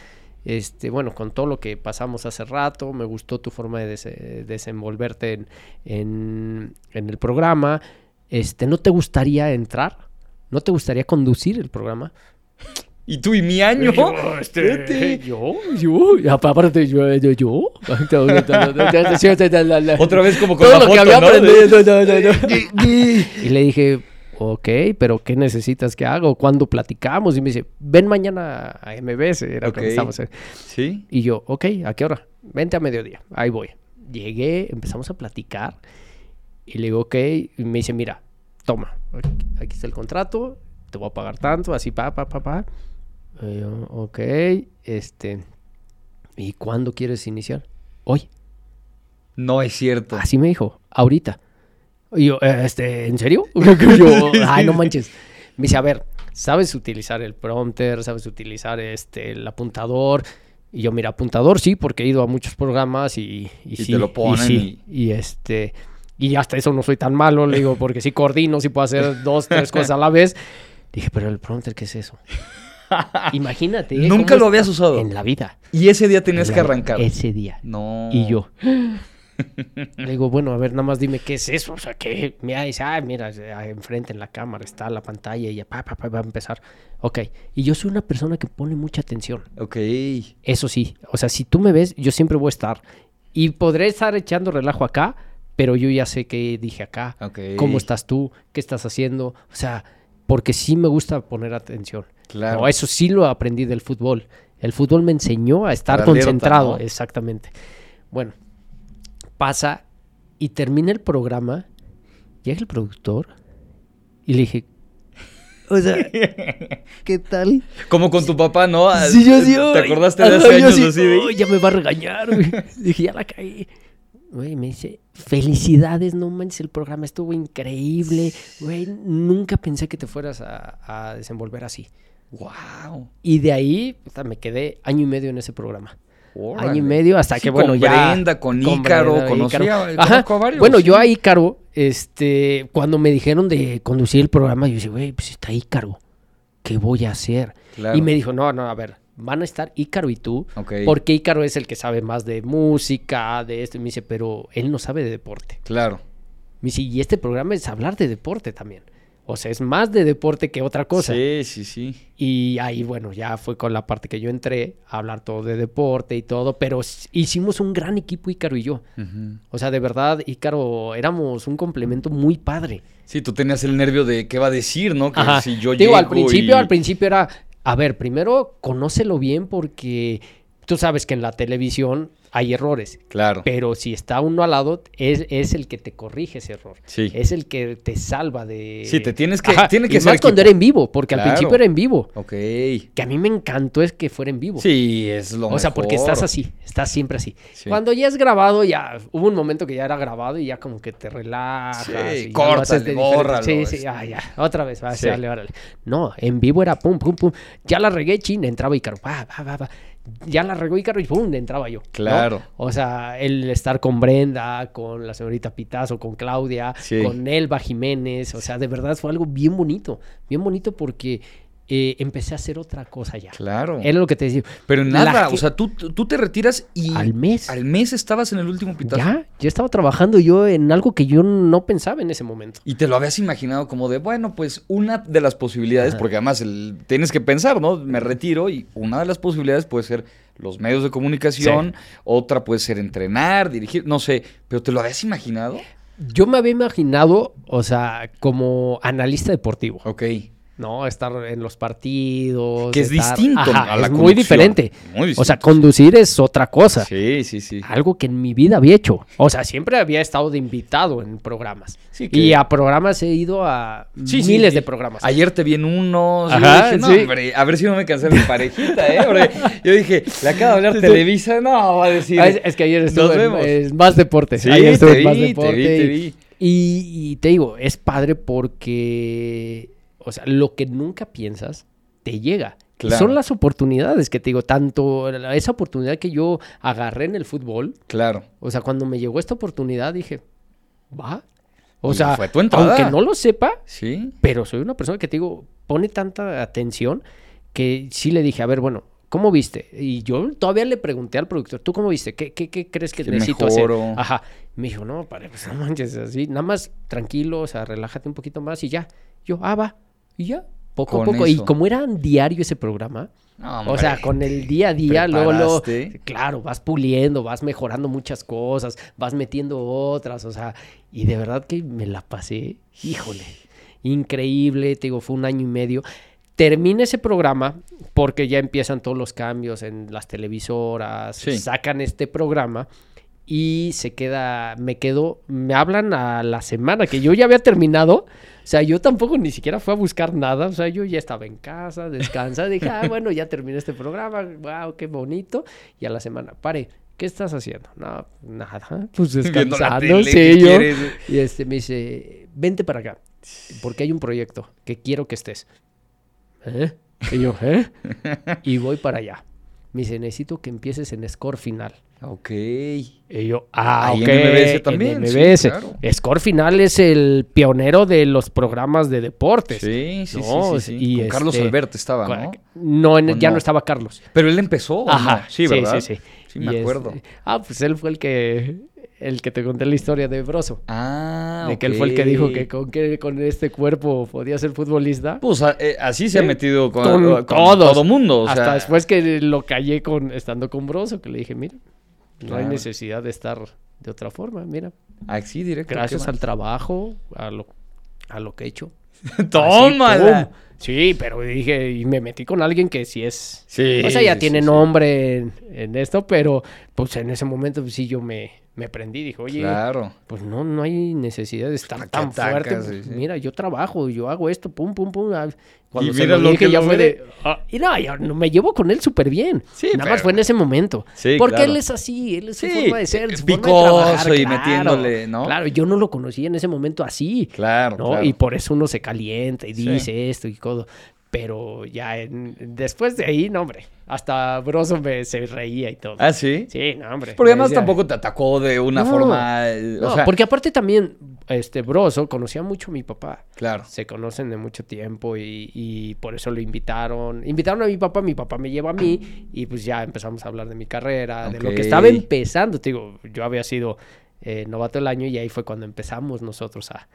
este, bueno, con todo lo que pasamos hace rato, me gustó tu forma de dese- desenvolverte en, en, en el programa, este, ¿no te gustaría entrar? ¿No te gustaría conducir el programa? Y tú y mi año. Yo, este, yo, yo, aparte yo, yo, yo. Otra vez como con Todo la lo que había ¿no? aprendido. no, no, no. Y le dije, ok, pero ¿qué necesitas que haga? ¿O ¿Cuándo platicamos? Y me dice, ven mañana a MBS. Era Ok. cuando estábamos Sí. Y yo, ok, ¿a qué hora? Vente a mediodía. Ahí voy. Llegué, empezamos a platicar. Y le digo, ok. Y me dice, mira, toma, aquí está el contrato. Te voy a pagar tanto, así, pa, pa, pa, pa. Y yo, ok, este. ¿Y cuándo quieres iniciar? Hoy. No es cierto. Así me dijo, ahorita. Y yo, "Eh, este, ¿en serio? yo, ay, no manches. Me dice, a ver, ¿sabes utilizar el prompter? ¿Sabes utilizar este, el apuntador? Y yo, mira, apuntador sí, porque he ido a muchos programas y, y, Y sí. te lo ponen sí. Y, este, y hasta eso no soy tan malo, le digo, porque sí coordino, sí puedo hacer dos, tres cosas a la vez. Dije, pero el prompter, ¿qué es eso? Imagínate. ¿eh? Nunca lo habías usado. En la vida. Y ese día tenías En que arrancar. Ese día. No. Y yo. Le digo, bueno, a ver, nada más dime qué es eso. O sea, que me dice, ah, mira, enfrente en la cámara está la pantalla y ya pa, pa, pa, va a empezar. Ok. Y yo soy una persona que pone mucha atención. Ok. Eso sí. O sea, si tú me ves, yo siempre voy a estar. Y podré estar echando relajo acá, pero yo ya sé qué dije acá. Ok. ¿Cómo estás tú? ¿Qué estás haciendo? O sea, porque sí me gusta poner atención. Claro. No, eso sí lo aprendí del fútbol. El fútbol me enseñó a estar alerta, concentrado. ¿no? Exactamente. Bueno, pasa y termina el programa. Llega el productor y le dije, o sea, ¿qué tal? Como con tu papá, ¿no? Sí, yo sí, ¿Te acordaste de hace yo años sí, así? "Ay, ya me va a regañar, güey". Dije, ya la caí. Güey, me dice, felicidades, no manches, el programa estuvo increíble. Güey, nunca pensé que te fueras a, a desenvolver así. Wow. Y de ahí puta, me quedé año y medio en ese programa. Órale. Año y medio hasta Sí, que, bueno, con ya... Brenda, con con Ícaro, Ajá. a varios. Bueno, sí. yo a Ícaro, este, cuando me dijeron de conducir el programa, yo dije, güey, pues está Ícaro. ¿Qué voy a hacer? Claro. Y me dijo, no, no, a ver, van a estar Ícaro y tú, Ok. porque Ícaro es el que sabe más de música, de esto. Y me dice, pero él no sabe de deporte. Claro. Me dice, y este programa es hablar de deporte también. O sea, es más de deporte que otra cosa. Sí, sí, sí. Y ahí, bueno, ya fue con la parte que yo entré a hablar todo de deporte y todo, pero hicimos un gran equipo, Ícaro y yo. O sea, de verdad, Ícaro, éramos un complemento muy padre. Sí, tú tenías el nervio de qué va a decir, ¿no? Que Ajá. si yo Digo, al principio, y- al principio era, a ver, primero conócelo bien porque tú sabes que en la televisión hay errores. Claro. Pero si está uno al lado, es, es el que te corrige ese error. Sí. Es el que te salva de... Sí, te tienes que- Ajá, tiene que y ser más cuando era en vivo, porque Claro. al principio era en vivo. Ok. Que a mí me encantó es que fuera en vivo. Sí, es lo O sea, porque estás así, estás siempre así. Sí. Cuando ya es grabado, ya hubo un momento que ya era grabado y ya como que te relajas. Sí, y córtale, bórralo, Sí, sí, este. ya, ya, otra vez, va, Sí. órale. No, en vivo era pum, pum, pum. Ya la regué, chin, entraba Ícaro, va, va, va, va. Ya la regó Ícaro y pum, entraba yo. ¿no? Claro. O sea, el estar con Brenda, con la señorita Pitazo, con Claudia, Sí. con Elba Jiménez. O sea, de verdad fue algo bien bonito. Bien bonito porque eh, empecé a hacer otra cosa ya. Claro. Era lo que te decía. Pero nada, o sea, tú, tú te retiras y Al mes. al mes estabas en el último pitazo. Ya, ya estaba trabajando yo en algo que yo no pensaba en ese momento. Y te lo habías imaginado como de, bueno, pues una de las posibilidades, Ajá. porque además el- tienes que pensar, ¿no? Me retiro y una de las posibilidades puede ser los medios de comunicación, otra puede ser entrenar, dirigir, no sé, pero ¿te lo habías imaginado? Yo me había imaginado, o sea, como analista deportivo, Ok. No, estar en los partidos. Que es estar- distinto Ajá, a la es muy diferente. Muy distinto. O sea, conducir es otra cosa. Sí, sí, sí. Algo que en mi vida había hecho. O sea, siempre había estado de invitado en programas. Sí, que- Y a programas he ido a Sí, miles sí. de programas. Ayer te vi en unos. y Ajá, yo dije, no, sí. hombre, a ver si no me cancela mi parejita, ¿eh? Porque yo dije, le acaba de hablar. Televisa. No, va a decir. Ah, es, es que ayer Nos estuve vemos. en, en Más Deporte. Ayer estuve te en Más te Deporte. vi, te y- vi. Y, y te digo, es padre porque, o sea, lo que nunca piensas te llega. Claro. son las oportunidades que te digo, tanto esa oportunidad que yo agarré en el fútbol, Claro. o sea, cuando me llegó esta oportunidad dije, va. O Y sea, fue tu entrada. aunque no lo sepa, Sí. pero soy una persona que te digo, pone tanta atención que sí le dije, a ver, bueno, ¿cómo viste? Y yo todavía le pregunté al productor, ¿tú cómo viste? ¿Qué, qué, qué crees que ¿Qué necesito mejoro? hacer? Ajá. Me dijo, no, padre, pues no manches así, nada más tranquilo, o sea, relájate un poquito más y ya. Yo, ah, va. Y ya, poco Con a poco. Y como era diario ese programa, No, o sea, con el día a día, luego, luego, claro, vas puliendo, vas mejorando muchas cosas, vas metiendo otras, o sea, y de verdad que me la pasé, híjole, increíble, te digo, fue un año y medio. Termina ese programa porque ya empiezan todos los cambios en las televisoras, Sí. sacan este programa y se queda, me quedo, me hablan a la semana que yo ya había terminado. O sea, yo tampoco ni siquiera fui a buscar nada. O sea, yo ya estaba en casa, descansada. Dije, ah, bueno, ya terminé este programa. Wow, qué bonito. Y a la semana, pare, ¿qué estás haciendo? No, nada. Pues descansando, tele, sí, ¿qué yo. quieres? Y este me dice, vente para acá. Porque hay un proyecto que quiero que estés. ¿Eh? Y yo, ¿eh? Y voy para allá. Me dice, necesito que empieces en score final. Ok. Y yo, ah, Ahí ok. en MBS también, en sí, MBS. claro. Score Final es el pionero de los programas de deportes. Sí, sí, No, sí, sí, sí. y Con Carlos este, Alberto estaba, ¿no? No, en- ¿O ya no? no? estaba Carlos. Pero él empezó. ¿o Ajá, no? Sí, ¿verdad? Sí, sí, Sí, me Y acuerdo. este- ah, pues él fue el que, el que te conté la historia de Broso. Ah, de que él fue el que dijo que con, que con este cuerpo podía ser futbolista. Pues a- eh, así se ha Sí. metido con, Con con todo mundo. O Hasta sea, después que lo callé con, estando con Broso, que le dije, mira, no hay necesidad de estar de otra forma, mira. Así directo. Gracias ¿qué al trabajo, a lo, a lo que he hecho. ¡Tómala! Sí, pero dije, y me metí con alguien que sí es. Sí, o sea, ya sí, tiene sí, sí. nombre en, en esto, pero pues en ese momento pues, sí yo me, me prendí. Dije, oye, Claro. pues no, no hay necesidad de estar ¿para qué tan atacas? fuerte. Sí, sí. Mira, yo trabajo, yo hago esto, pum, pum, pum. ah, Cuando Y se mira lo dije, que ya fue de. ah, y no, yo me llevo con él súper bien. Sí, Nada más fue en ese momento. Sí, Porque claro. él es así, él es su forma de ser, eh, su forma de picoso trabajar, y claro. metiéndole, ¿no? Claro, yo no lo conocí en ese momento así. Claro, ¿no? claro. Y por eso uno se calienta y dice esto y todo. Pero ya en- después de ahí, no, hombre, hasta Broso me, se reía y todo. ¿Ah, sí? Sí, no, hombre. Porque además decía- tampoco te atacó de una No, forma... o No, sea, porque aparte también, este, Broso conocía mucho a mi papá. Claro. Se conocen de mucho tiempo y, y por eso lo invitaron. Invitaron a mi papá, mi papá me lleva a mí y pues ya empezamos a hablar de mi carrera, de lo que estaba empezando. Te digo, yo había sido eh, novato del año y ahí fue cuando empezamos nosotros a,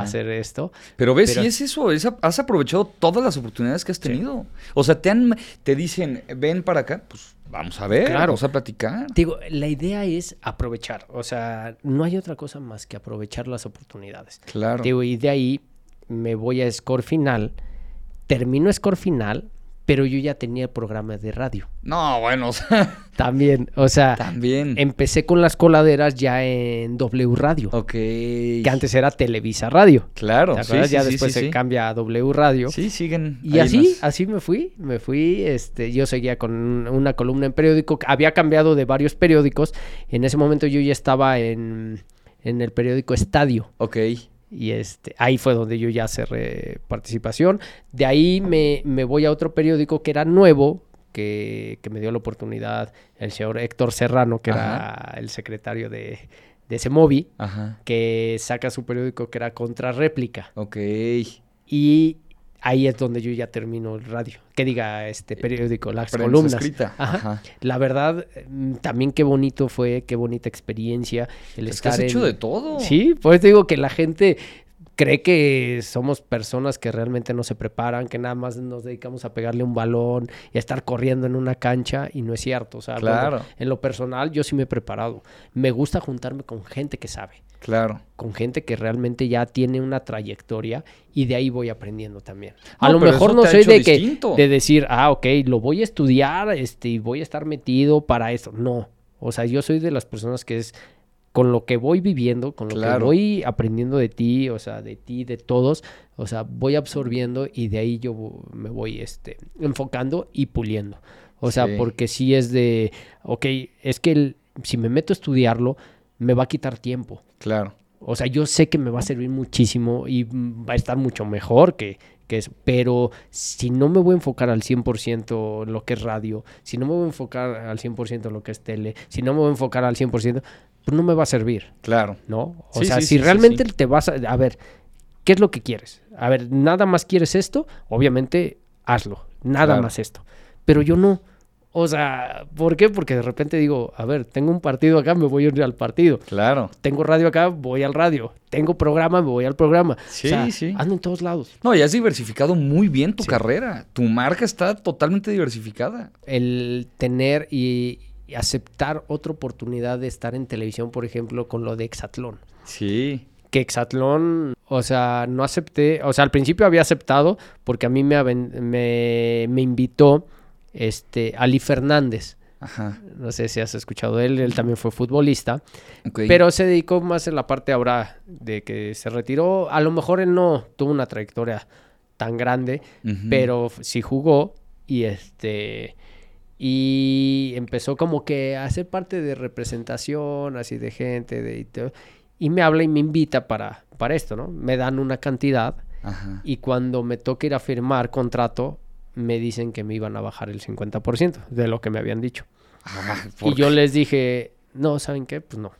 hacer esto. Pero ves, Pero- si es eso, es has aprovechado todas las oportunidades que has tenido. O sea, te han, te dicen, ven para acá, pues vamos a ver, Claro. vamos a platicar. Digo, la idea es aprovechar. O sea, no hay otra cosa más que aprovechar las oportunidades. Claro. Digo, y de ahí me voy a score final. Termino score final, pero yo ya tenía programa de radio. No, bueno, o sea, También, o sea, también. empecé con las coladeras ya en W Radio, Ok. que antes era Televisa Radio. Claro, ¿Te sí, acuerdas? sí, ya sí, después sí, se cambia a W Radio. Sí, siguen. Y así, más. así me fui, me fui, este, yo seguía con un- una columna en periódico, había cambiado de varios periódicos, en ese momento yo ya estaba en, en el periódico Estadio, Ok. Y este, ahí fue donde yo ya cerré participación, de ahí me, me voy a otro periódico que era nuevo, que, que me dio la oportunidad el señor Héctor Serrano, que era el secretario de, de ese móvil, Ajá. que saca su periódico que era Contrarréplica. Ok. Y ahí es donde yo ya termino el radio. Que diga este periódico, las Prensa columnas. escrita. Ajá. Ajá. La verdad, mm, también qué bonito fue, qué bonita experiencia el Es que estar has hecho de todo. Sí, pues digo que la gente cree que somos personas que realmente no se preparan, que nada más nos dedicamos a pegarle un balón y a estar corriendo en una cancha y no es cierto. O sea, bueno, Claro. en lo personal yo sí me he preparado. Me gusta juntarme con gente que sabe. Claro. con gente que realmente ya tiene una trayectoria y de ahí voy aprendiendo también. A No, lo mejor no soy de que distinto. de decir, ah, ok, lo voy a estudiar este, y voy a estar metido para eso. No, o sea, yo soy de las personas que es con lo que voy viviendo, con lo que voy aprendiendo de ti, o sea, de ti, de todos, o sea, voy absorbiendo y de ahí yo me voy este, enfocando y puliendo. O sea, Sí. porque si es de, ok, es que el- si me meto a estudiarlo, me va a quitar tiempo. Claro. O sea, yo sé que me va a servir muchísimo y va a estar mucho mejor que, que eso. Pero si no me voy a enfocar al 100% en lo que es radio, si no me voy a enfocar al 100% en lo que es tele, si no me voy a enfocar al 100%, pues no me va a servir, Claro. ¿no? O Sí, sea, sí, si sí, realmente sí. te vas a... A ver, ¿qué es lo que quieres? A ver, nada más quieres esto, obviamente hazlo. Nada Claro. más esto. Pero yo no. O sea, ¿por qué? Porque de repente digo, a ver, tengo un partido acá, me voy a ir al partido Claro. tengo radio acá, voy al radio. Tengo programa, me voy al programa. Sí, o sea, sí. Ando en todos lados. No, y has diversificado muy bien tu Sí. carrera. Tu marca está totalmente diversificada. El tener y, y aceptar otra oportunidad de estar en televisión, por ejemplo, con lo de Exatlón. Sí. Que Exatlón, o sea, no acepté, o sea, al principio había aceptado porque a mí me, me, me invitó este, Ali Fernández. Ajá. No sé si has escuchado de él, él también fue futbolista. Pero se dedicó más en la parte ahora de que se retiró. A lo mejor él no tuvo una trayectoria tan grande, pero sí jugó y este y empezó como que a ser parte de representación así de gente de y, me habla y me invita para para esto, ¿no? Me dan una cantidad Ajá. y cuando me toca ir a firmar contrato me dicen que me iban a bajar el 50% de lo que me habían dicho. Ah, Y ¿por yo les dije, no, ¿saben qué? Pues no.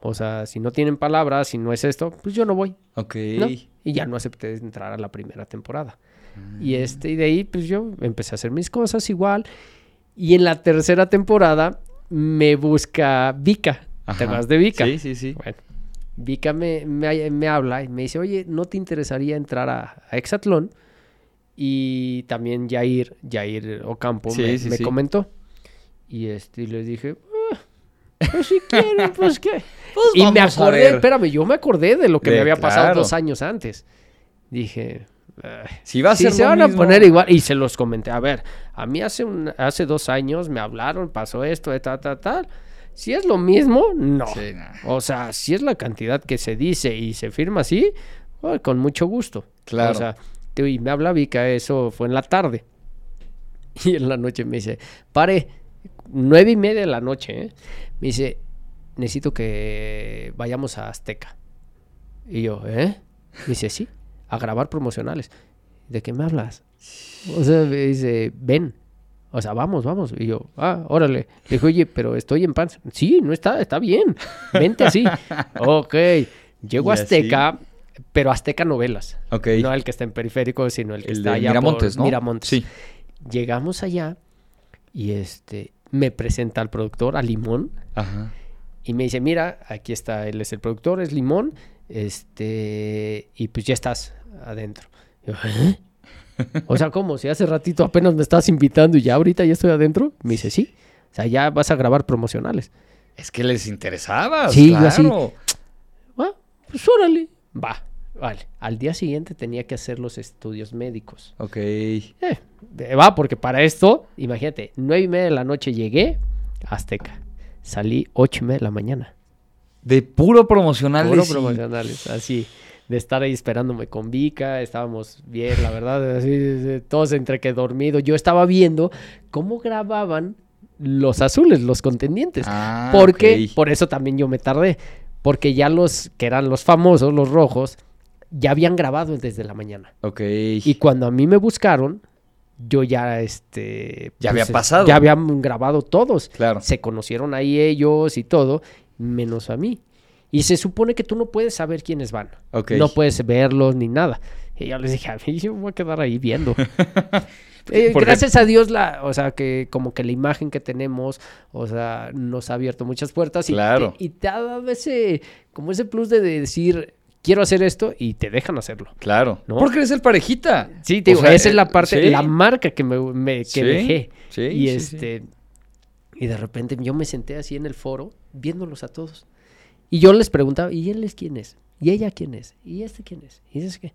O sea, si no tienen palabras, si no es esto, pues yo no voy. Ok. ¿no? Y ya no acepté entrar a la primera temporada. Y Mm. este, y de ahí, pues yo empecé a hacer mis cosas igual. Y en la tercera temporada me busca Vika. Ajá. ¿Te acuerdas de Vika? Sí, sí, sí. Bueno, Vika me, me, me habla y me dice, oye, ¿no te interesaría entrar a, a Exatlón? Y también Jair, Jair Ocampo Sí, me, sí, me sí. comentó. Y este, les dije, "Ah, pues si quieren, pues qué. Pues y me a acordé, espérame, yo me acordé de lo que De- me había pasado claro. dos años antes. Dije, "Ay, Si va a si ser se van a mismo- poner igual. Y se los comenté. A ver, a mí hace, un, hace dos años me hablaron, pasó esto, de tal, tal, tal. Si es lo mismo, no. Sí. O sea, si es la cantidad que se dice y se firma así, ay, con mucho gusto. Claro. O sea, y me habla Vika, eso fue en la tarde. Y en la noche me dice, pare, nueve y media de la noche, ¿eh? Me dice, necesito que vayamos a Azteca. Y yo, ¿eh? Me dice, sí, a grabar promocionales. ¿De qué me hablas? O sea, me dice, ven. O sea, vamos, vamos. Y yo, ah, órale. Le dije, oye, pero estoy en pants. Sí, no está, está bien. Vente así. ok. Llego a. Azteca, pero Azteca Novelas. Ok. No el que está en periférico, sino el que El está de allá Miramontes, por ¿no? Miramontes. Sí. Llegamos allá y este me presenta al productor, a Limón, Ajá. y me dice, mira, aquí está, él es el productor, es Limón, este, y pues ya estás adentro. Yo, ¿eh? O sea, ¿cómo? Si hace ratito apenas me estás invitando y ya ahorita ya estoy adentro. Me dice, sí. O sea, ya vas a grabar promocionales. Es que les interesaba. Sí, yo claro. así. Ah, pues órale. Va, vale. Al día siguiente tenía que hacer los estudios médicos. Ok. Eh, va, porque para esto, imagínate, nueve y media de la noche llegué a Azteca. Salí ocho y media de la mañana. De puro promocionales. Puro y- promocionales, así. De estar ahí esperándome con Vika, estábamos bien, la verdad, así, todos entre que dormido. Yo estaba viendo cómo grababan los azules, los contendientes. Ah, porque, por eso también yo me tardé. Porque ya los que eran los famosos, los rojos, ya habían grabado desde la mañana. Ok. Y cuando a mí me buscaron, yo ya, este... Ya había es- pasado. Ya habían grabado todos. Claro. Se conocieron ahí ellos y todo, menos a mí. Y se supone que tú no puedes saber quiénes van. Ok. No puedes verlos ni nada. Y yo les dije, a mí yo me voy a quedar ahí viendo. Eh, Gracias a Dios, la, o sea, que como que la imagen que tenemos, o sea, nos ha abierto muchas puertas y, Claro. te, y te ha dado ese, como ese plus de decir, quiero hacer esto y te dejan hacerlo. Claro. ¿No? Porque eres el parejita. Sí, te O digo, sea, esa es eh, la parte, sí. la marca que me, me- que Sí, dejé. sí, y este, y de repente yo me senté así en el foro, viéndolos a todos. Y yo les preguntaba, ¿y él es quién es? ¿Y ella quién es? ¿Y este quién es? ¿Y ese qué?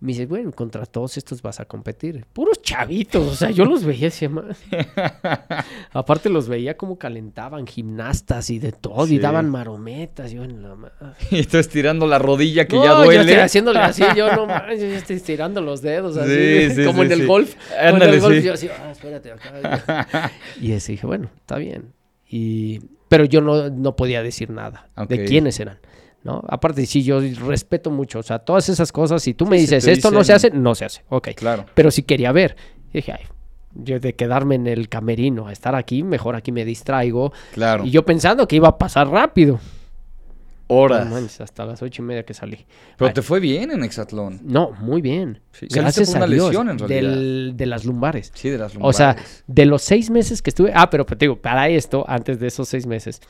Me dice, bueno, contra todos estos vas a competir. Puros chavitos, o sea, yo los veía así, Aparte los veía como calentaban, gimnastas y de todo, y daban marometas. Yo en la Y tú estirando la rodilla que No, ya yo duele. estoy haciéndole así, yo no manches, yo estoy estirando los dedos así, Sí, sí, como en el golf. en Ándale, el golf, yo así, ah, espérate acá. y ese dije, bueno, está bien. Y, pero yo no, no podía decir nada de quiénes eran. ¿No? Aparte, sí, yo respeto mucho, o sea, todas esas cosas, si tú me Sí, dices, esto no se hace, no se hace, ok. Claro. Pero si quería ver, dije, ay, yo de quedarme en el camerino a estar aquí, mejor aquí me distraigo. Claro. Y yo pensando que iba a pasar rápido. Horas. No hasta las ocho y media que salí. Pero Ay, te fue bien en Hexatlón. No, muy bien. Sí, Gracias a una Dios. lesión, en realidad. del- de las lumbares. Sí, de las O sea, lumbares. de los seis meses que estuve. Ah, pero te digo, para esto, antes de esos seis meses,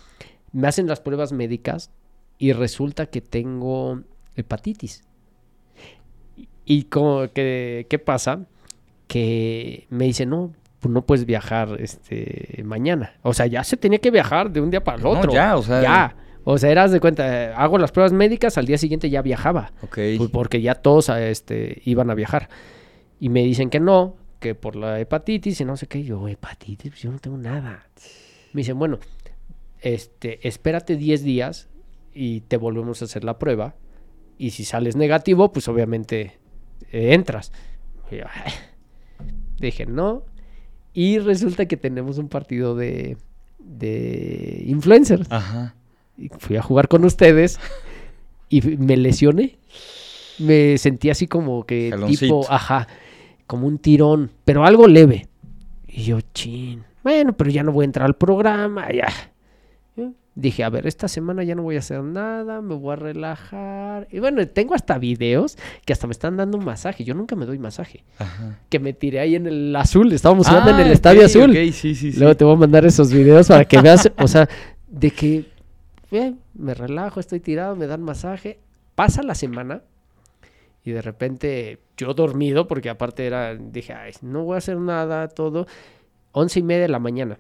me hacen las pruebas médicas y resulta que tengo hepatitis. Y como que, ¿qué pasa? Que me dicen, no, pues no puedes viajar este mañana. O sea, ya se tenía que viajar de un día para el No, otro. ya, o sea- Ya. O sea, eras de cuenta, eh, hago las pruebas médicas, al día siguiente ya viajaba. Ok. Pues porque ya todos a, este, iban a viajar. Y me dicen que no, que por la hepatitis y no sé qué. Yo, hepatitis, Pues yo no tengo nada. Me dicen, bueno, este, espérate 10 días y te volvemos a hacer la prueba. Y si sales negativo, pues obviamente eh, entras. Y yo, "Ay". Dije, no. Y resulta que tenemos un partido de, de influencers. Ajá. Y fui a jugar con ustedes y me lesioné. Me sentí así como que Jaloncito. tipo, ajá, como un tirón, pero algo leve. Y yo, chin, bueno, pero ya no voy a entrar al programa, ya. Dije, a ver, esta semana ya no voy a hacer nada, me voy a relajar. Y bueno, tengo hasta videos que hasta me están dando un masaje. Yo nunca me doy masaje. Ajá. Que me tiré ahí en el azul, estábamos jugando en Ah, el Estadio ok, Azul. ok, sí, sí, sí. Luego te voy a mandar esos videos para que veas, o sea, de que eh, me relajo, estoy tirado, me dan masaje. Pasa la semana y de repente yo dormido, porque aparte era, dije, ay, no voy a hacer nada, todo. Once y media de la mañana.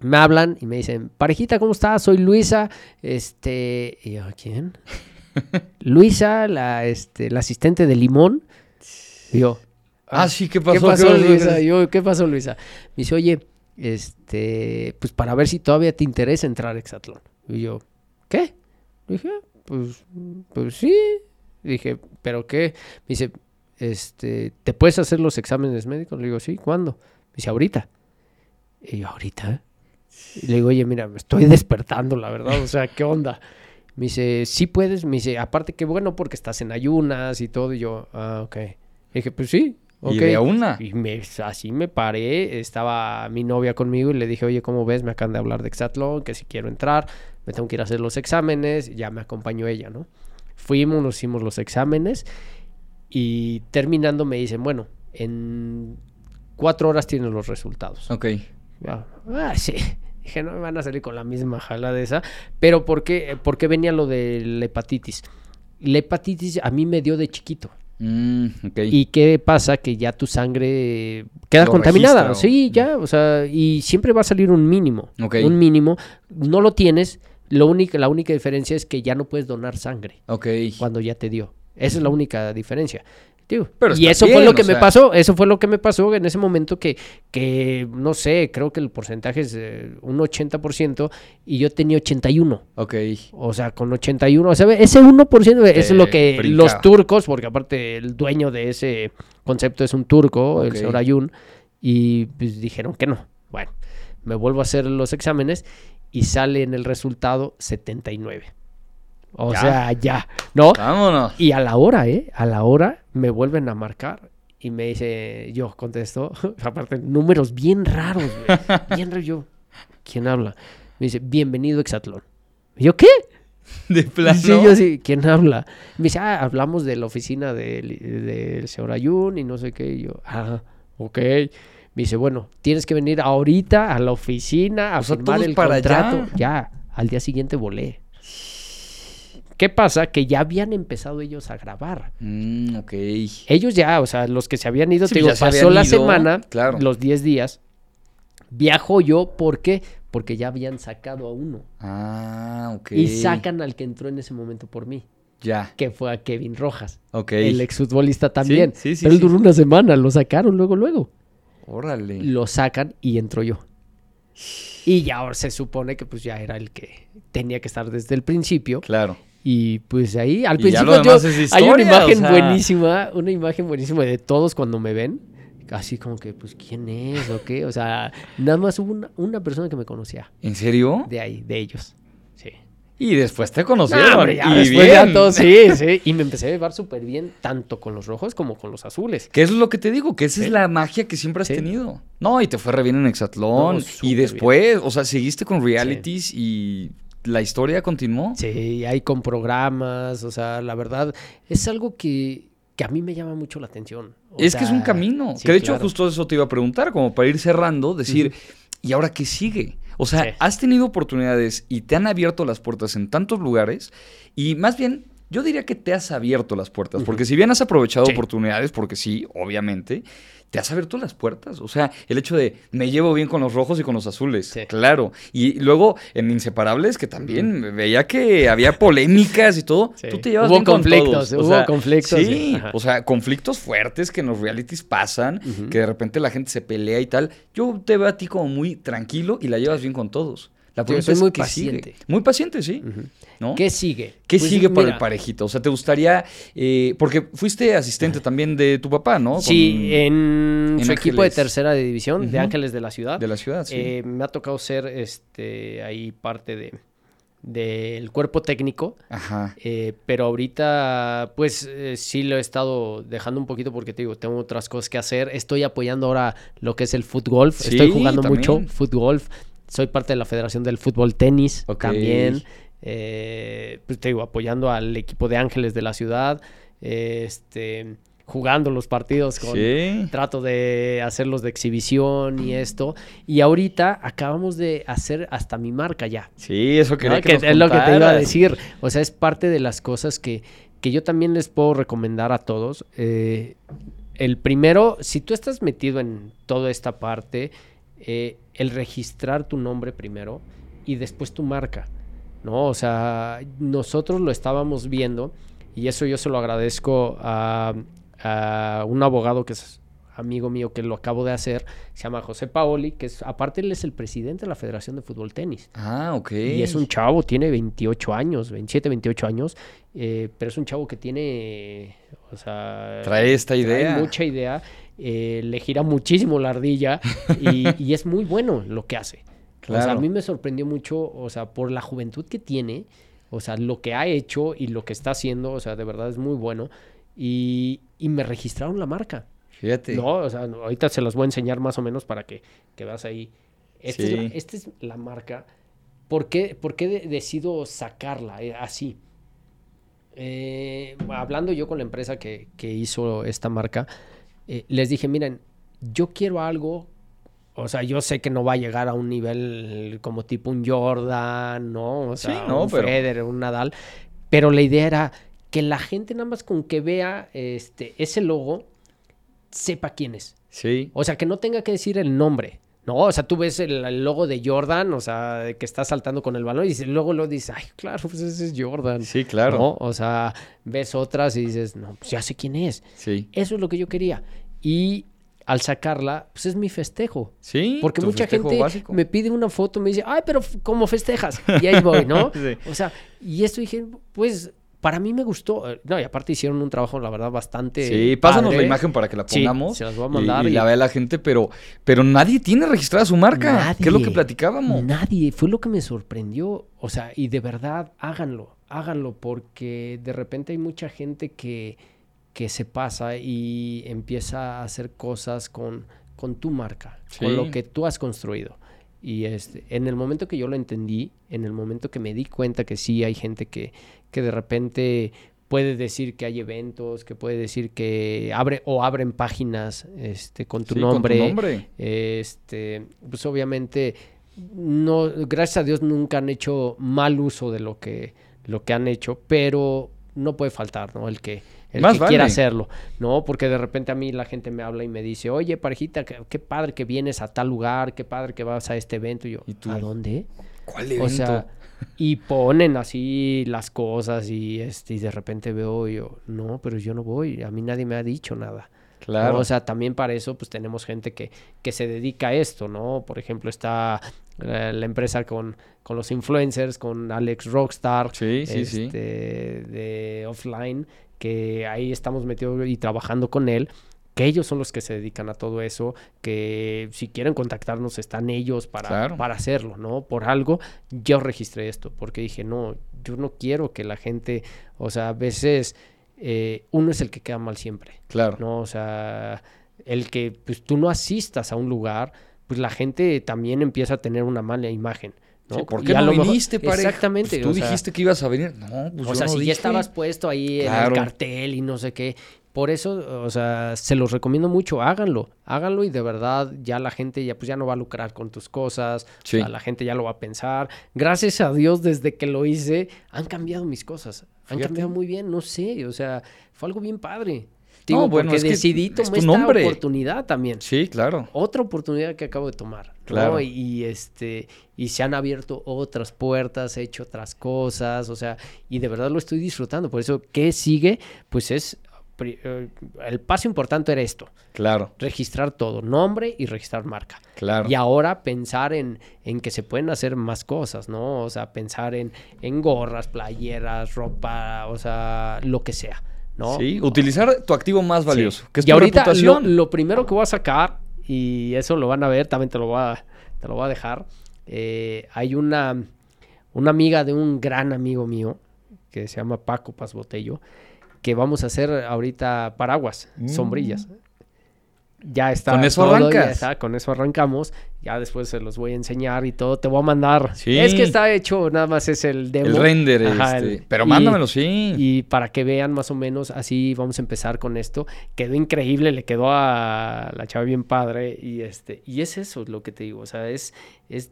Me hablan y me dicen, parejita, ¿cómo estás? Soy Luisa. Este, y yo, ¿quién? Luisa, la, este, la asistente de Limón. Y yo, Ah, sí, ¿qué pasó? ¿Qué pasó? Luisa? Y yo, ¿qué pasó, Luisa? Me dice, oye, este, pues para ver si todavía te interesa entrar a Exatlón. Y yo, ¿qué? Dije, pues, pues sí. Dije, ¿pero qué? Me dice, este, ¿te puedes hacer los exámenes médicos? Le digo, sí, ¿cuándo? Me dice, ahorita. Y yo, ¿ahorita? Y le digo, oye, mira, me estoy despertando, la verdad, o sea, ¿qué onda? Me dice, sí puedes, me dice, aparte que bueno, porque estás en ayunas y todo, y yo, ah, ok. Dije, pues sí, ok. Y de una. Y me, así me paré, estaba mi novia conmigo y le dije, oye, ¿cómo ves? Me acaban de hablar de Exatlón, que si quiero entrar, me tengo que ir a hacer los exámenes, ya me acompañó ella, ¿no? Fuimos, nos hicimos los exámenes y terminando me dicen, bueno, en cuatro horas tienes los resultados. Ok. Ah, sí. Dije, no me van a salir con la misma jala de esa. Pero ¿por qué, por qué venía lo de la hepatitis? La hepatitis a mí me dio de chiquito. Mm. ¿Y qué pasa? Que ya tu sangre queda Lo contaminada. registra, o- Sí, ya, o sea, y siempre va a salir un mínimo. Un mínimo. No lo tienes. Lo único, la única diferencia es que ya no puedes donar sangre Ok. cuando ya te dio. Esa es la única diferencia. Digo, Pero y eso fue lo que me sea. pasó, eso fue lo que me pasó en ese momento que, que no sé, creo que el porcentaje es eh, un 80% y yo tenía 81. Ok. O sea, con 81, o sea, ese 1% eso es lo que los turcos, porque aparte el dueño de ese concepto es un turco, el señor Ayun, y pues dijeron que no. Bueno, me vuelvo a hacer los exámenes y sale en el resultado 79. O Ya. sea, ya, ¿no? Vámonos. Y a la hora, ¿eh? A la hora me vuelven a marcar y me dice, yo contesto, aparte, números bien raros, güey. Bien raros. Yo, ¿quién habla? Me dice, bienvenido Exatlón. Y yo, ¿qué? De plano. Sí, yo sí, ¿quién habla? Me dice, ah, hablamos de la oficina del, del señor Ayun y no sé qué. Y yo, ah, ok. Me dice, bueno, tienes que venir ahorita a la oficina a O sea, firmar el para contrato. allá. Ya, al día siguiente volé. ¿Qué pasa? Que ya habían empezado ellos a grabar. Mm, ok. Ellos ya, o sea, los que se habían ido, Sí, te digo, ya se pasó la ido, semana, claro. los 10 días. Viajo yo, ¿por qué? porque ya habían sacado a uno. Ah, ok. Y sacan al que entró en ese momento por mí, Ya. que fue a Kevin Rojas, Ok. el exfutbolista también. sí, sí, Pero él duró una semana, lo sacaron luego, luego. Órale. Lo sacan y entro yo. Y ya ahora se supone que pues ya era el que tenía que estar desde el principio. Claro. Y pues ahí, al Y principio yo- hay una imagen o sea. buenísima, una imagen buenísima de todos cuando me ven. Así como que, pues, ¿quién es o qué? O sea, nada más hubo una, una persona que me conocía ¿En serio? de ahí, de ellos. Sí. Y después te conocieron. No, hombre, ya y después ya todo, sí, sí. Y me empecé a llevar súper bien, tanto con los rojos como con los azules. Que es lo que te digo, que esa es la magia que siempre has Sí. tenido. No, y te fue re bien en Exatlón. No, y después, o sea, seguiste con realities y la historia continuó. Sí, hay con programas, o sea, la verdad, es algo que, que a mí me llama mucho la atención. O es que es un camino. sí, que de hecho, claro. justo eso te iba a preguntar, como para ir cerrando, decir, ¿y ahora qué sigue? O sea, Sí. has tenido oportunidades y te han abierto las puertas en tantos lugares y más bien, yo diría que te has abierto las puertas, porque si bien has aprovechado Sí. oportunidades, porque sí, obviamente, te has abierto las puertas. O sea, el hecho de me llevo bien con los rojos y con los azules, Sí. claro. Y luego en Inseparables, que también veía que había polémicas y todo, Sí. tú te llevas Hubo bien con conflictos, todos. O hubo sea, conflictos, Sí, o sea, conflictos fuertes que en los realities pasan, que de repente la gente se pelea y tal. Yo te veo a ti como muy tranquilo y la llevas bien con todos. La soy es muy paciente. Muy paciente, sí. ¿Qué sigue? ¿Qué Pues, sigue para mira, el parejito? O sea, ¿te gustaría...? eh, porque fuiste asistente también de tu papá, ¿no? Sí, en, en su equipo de tercera división, de. Ángeles de la Ciudad. De la ciudad, sí. Eh, me ha tocado ser este ahí parte de del cuerpo técnico. Ajá. eh, pero ahorita, pues sí lo he estado dejando un poquito porque te digo, tengo otras cosas que hacer. Estoy apoyando ahora lo que es el fútbol. Sí, Estoy jugando también. mucho fútbol. Soy parte de la Federación del Fútbol Tenis también. Eh, pues te digo, apoyando al equipo de Ángeles de la ciudad. eh, este, jugando los partidos con, Sí. trato de hacerlos de exhibición y esto. Y ahorita acabamos de hacer hasta mi marca ya. Sí, eso ¿no? quería que, Que nos es lo que te iba a decir. O sea, es parte de las cosas que, que yo también les puedo recomendar a todos. Eh, el primero, si tú estás metido en toda esta parte, eh, el registrar tu nombre primero y después tu marca. ¿no? O sea, nosotros lo estábamos viendo y eso yo se lo agradezco a, a un abogado que es amigo mío que lo acabo de hacer, se llama José Paoli, que es, aparte él es el presidente de la Federación de Fútbol Tenis. Ah, ok. Y es un chavo, tiene 28 años, 27, 28 años, eh, pero es un chavo que tiene, o sea... Trae esta idea. mucha idea, eh, le gira muchísimo la ardilla y, y es muy bueno lo que hace. O sea, Claro. a mí me sorprendió mucho, o sea, por la juventud que tiene, o sea, lo que ha hecho y lo que está haciendo, o sea, de verdad es muy bueno. Y, y me registraron la marca. Fíjate. No, o sea, ahorita se las voy a enseñar más o menos para que, que veas ahí. Esta, es la, Sí. esta es la marca. ¿Por qué, por qué de- decido sacarla eh, así? Eh, hablando yo con la empresa que, que hizo esta marca, eh, les dije, miren, yo quiero algo, o sea, yo sé que no va a llegar a un nivel como tipo un Jordan, ¿no? O Sí, sea, no, un pero- Federer, un Nadal, pero la idea era que la gente nada más con que vea este, ese logo, sepa quién es. Sí. O sea, que no tenga que decir el nombre. No, o sea, tú ves el, el logo de Jordan, o sea, que está saltando con el balón y luego lo dices, ay, claro, pues ese es Jordan. Sí, claro. ¿No? O sea, ves otras y dices, no, pues ya sé quién es. Sí. Eso es lo que yo quería. Y al sacarla, pues es mi festejo. Sí. Porque tu mucha gente básico. me pide una foto, me dice, ay, pero ¿cómo festejas? Y ahí voy, ¿no? Sí. O sea, y esto dije, pues para mí me gustó. Eh, No, y aparte hicieron un trabajo, la verdad, bastante. Sí, pásanos padre. la imagen para que la Sí, pongamos. se las voy a y- mandar Y, y- la vea la gente, pero, pero nadie tiene registrada su marca. que es lo que Nadie. platicábamos. Nadie, fue lo que me sorprendió. O sea, y de verdad, háganlo, háganlo, porque de repente hay mucha gente que, que se pasa y empieza a hacer cosas con, con tu marca, Sí. con lo que tú has construido. Y este, en el momento que yo lo entendí, en el momento que me di cuenta que sí hay gente que, que de repente puede decir que hay eventos, que puede decir que abre o abren páginas este, con tu Sí, con tu nombre. nombre. Este, pues obviamente, no, gracias a Dios nunca han hecho mal uso de lo que, lo que han hecho, pero no puede faltar, ¿no? El que, el Más que vale. quiera hacerlo, ¿no? Porque de repente a mí la gente me habla y me dice, oye, parejita, qué, qué padre que vienes a tal lugar, qué padre que vas a este evento. Y yo, ¿Y tú? ¿a dónde? ¿Cuál evento? O sea, y ponen así las cosas y, este, y de repente veo yo, no, pero yo no voy, a mí nadie me ha dicho nada. claro. ¿no? O sea, también para eso pues tenemos gente que, que se dedica a esto, ¿no? Por ejemplo, está eh, la empresa con, con los influencers, con Alex Rockstar, sí, sí, sí. este, de offline, que ahí estamos metidos y trabajando con él, que ellos son los que se dedican a todo eso, que si quieren contactarnos están ellos para, Claro. para hacerlo, ¿no? Por algo yo registré esto, porque dije, no, yo no quiero que la gente, o sea, a veces eh, uno es el que queda mal siempre. Claro. ¿no? O sea, el que pues, tú no asistas a un lugar, pues la gente también empieza a tener una mala imagen. ¿no? Sí, ¿Por Y qué no mejor- viniste, pareja? Exactamente. Pues tú sea, dijiste que ibas a venir. No, pues o yo sea, no si dije. ya estabas puesto ahí en el cartel y no sé qué. Por eso, o sea, se los recomiendo mucho, háganlo, háganlo y de verdad ya la gente ya pues ya no va a lucrar con tus cosas, Sí. o sea, la gente ya lo va a pensar. Gracias a Dios desde que lo hice han cambiado mis cosas, han Fíjate. cambiado muy bien, no sé, o sea, fue algo bien padre. No, Digo, bueno, porque es que decidí es tomar tu esta nombre. oportunidad también. Sí, claro. Otra oportunidad que acabo de tomar. ¿no? Claro. Y, y, este, y se han abierto otras puertas, he hecho otras cosas, o sea, y de verdad lo estoy disfrutando. Por eso, ¿qué sigue? Pues es, el paso importante era esto, Claro, registrar todo, nombre y registrar marca. claro. Y ahora pensar en, en que se pueden hacer más cosas, ¿no? O sea, pensar en, en gorras, playeras, ropa, o sea, lo que sea, ¿no? Sí, utilizar tu activo más valioso, Sí. que es y tu ahorita reputación. lo primero que voy a sacar, y eso lo van a ver, también te lo voy a, te lo voy a dejar. eh, hay una, una amiga de un gran amigo mío, que se llama Paco Paz Botello, que vamos a hacer ahorita paraguas, Mm. sombrillas. Ya está. Con eso todo, ya arrancas. está, con eso arrancamos. Ya después se los voy a enseñar y todo. Te voy a mandar. Sí. Es que está hecho, nada más es el demo. el render, Ajá, este. el- Pero y- mándamelo, sí. y para que vean más o menos, así vamos a empezar con esto. Quedó increíble, le quedó a la chava bien padre. Y este, y es eso lo que te digo. O sea, es, es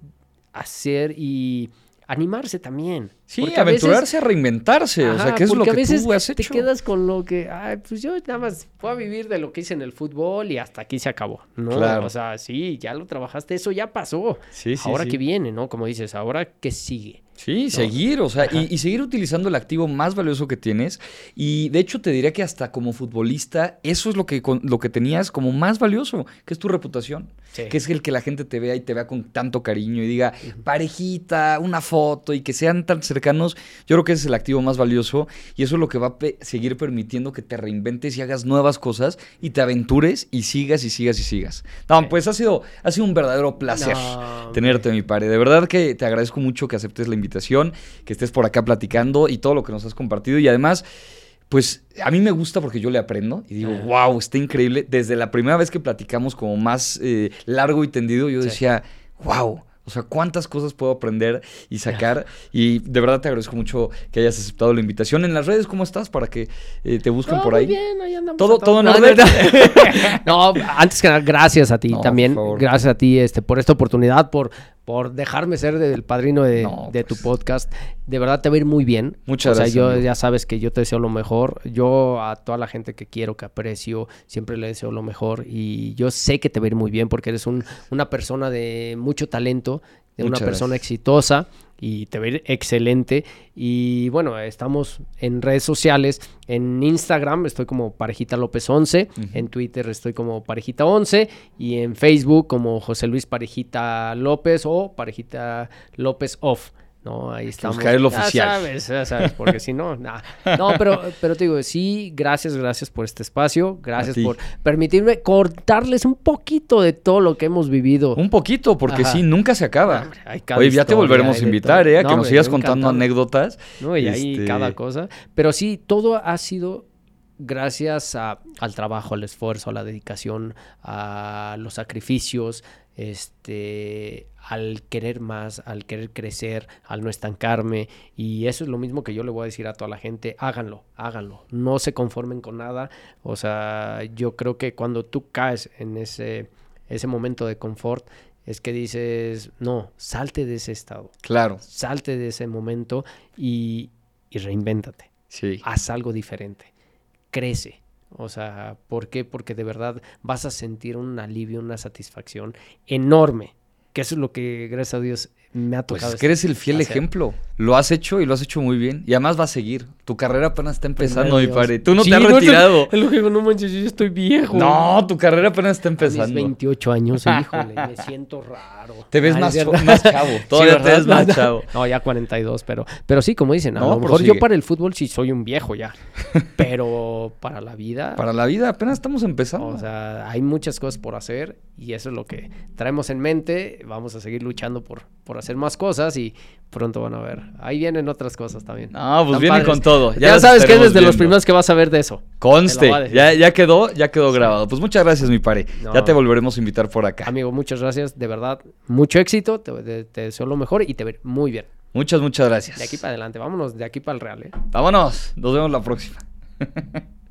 hacer y animarse también. sí, Porque a veces- aventurarse a reinventarse. o sea, ¿qué es lo que a veces tú has te quedas con lo que, ay, pues yo nada más voy a vivir de lo que hice en el fútbol y hasta aquí se acabó. No, Claro. o sea, sí, ya lo trabajaste, eso ya pasó. Sí, sí, ahora sí. que viene, ¿no? Como dices, ahora que sigue. Sí, seguir, o sea, y, y seguir utilizando el activo más valioso que tienes. Y de hecho te diría que hasta como futbolista, eso es lo que, lo que tenías como más valioso, que es tu reputación. Sí. Que es el que la gente te vea y te vea con tanto cariño y diga, parejita, una foto y que sean tan cercanos. Yo creo que ese es el activo más valioso y eso es lo que va a pe- seguir permitiendo que te reinventes y hagas nuevas cosas y te aventures y sigas y sigas y sigas. No, Sí. pues ha sido, ha sido un verdadero placer No, tenerte, mi padre. De verdad que te agradezco mucho que aceptes la invitación, que estés por acá platicando y todo lo que nos has compartido. Y además, pues a mí me gusta porque yo le aprendo y digo, wow, está increíble. Desde la primera vez que platicamos como más eh, largo y tendido, yo Sí. decía, wow. O sea, cuántas cosas puedo aprender y sacar. Y de verdad te agradezco mucho que hayas aceptado la invitación. En las redes, ¿cómo estás? Para que eh, te busquen No, por muy ahí. bien, ahí andamos Todo- todo en No, orden. No, antes que nada, gracias a ti No, también. Gracias a ti este, por esta oportunidad, por, por dejarme ser el padrino de, No, de tu pues. podcast. De verdad te va a ir muy bien. Muchas o sea, gracias, yo amigo. ya sabes que yo te deseo lo mejor. Yo a toda la gente que quiero, que aprecio, siempre le deseo lo mejor. Y yo sé que te va a ir muy bien porque eres un- una persona de mucho talento, de una persona gracias. exitosa y te va a ir excelente. Y bueno, estamos en redes sociales. En Instagram estoy como Parejita López 11. Ujú. En Twitter estoy como Parejita 11. Y en Facebook como José Luis Parejita López o Parejita López Off. No, ahí estamos. buscar el Ya oficial. sabes, ya sabes, porque si no, nada. No, pero, pero te digo, sí, gracias, gracias por este espacio. Gracias por permitirme cortarles un poquito de todo lo que hemos vivido. Un poquito, porque Ajá. sí, nunca se acaba. Cada Oye, ya te volveremos a invitar. ¿eh? A No, que nos sigas contando encantado. anécdotas. ¿no? Y ahí Este- cada cosa. Pero sí, todo ha sido gracias a- al trabajo, al esfuerzo, a la dedicación, a los sacrificios, este, al querer más, al querer crecer, al no estancarme. Y eso es lo mismo que yo le voy a decir a toda la gente, háganlo, háganlo, no se conformen con nada. O sea, yo creo que cuando tú caes en ese, ese momento de confort, es que dices, no, salte de ese estado Claro, salte de ese momento y, y reinvéntate. sí. Haz algo diferente. crece. O sea, ¿por qué? Porque de verdad vas a sentir un alivio, una satisfacción enorme. Que eso es lo que, gracias a Dios, me ha Pues tocado. es que eres el fiel hacer. ejemplo. Lo has hecho y lo has hecho muy bien. Y además va a seguir. Tu carrera apenas está empezando, mi padre. Tú no Sí, te has retirado. Es lo que digo, no manches, yo estoy viejo. No, tu carrera apenas está A mis empezando. 28 años, híjole, me siento raro. Te ves Ah, más, chavo. Todavía te ¿verdad? ves más chavo. No, ya 42, pero, pero sí, como dicen, a No, lo mejor prosigue. yo para el fútbol sí soy un viejo ya, pero para la vida, Para la vida apenas estamos empezando. o sea, hay muchas cosas por hacer y eso es lo que traemos en mente. Vamos a seguir luchando por, por hacer más cosas y pronto van a ver. Ahí vienen otras cosas también. no, pues Están viene padres. con todo. Ya, sabes que estaremos eres de los primeros que vas a ver de eso. Conste, ya, ya quedó, ya quedó grabado. Pues muchas gracias, mi pare. No. Ya te volveremos a invitar por acá. Amigo, muchas gracias. De verdad, mucho éxito. Te, te- te deseo lo mejor y te veré muy bien. Muchas, muchas gracias. De aquí para adelante. Vámonos de aquí para el Real. ¿eh? Vámonos. Nos vemos la próxima.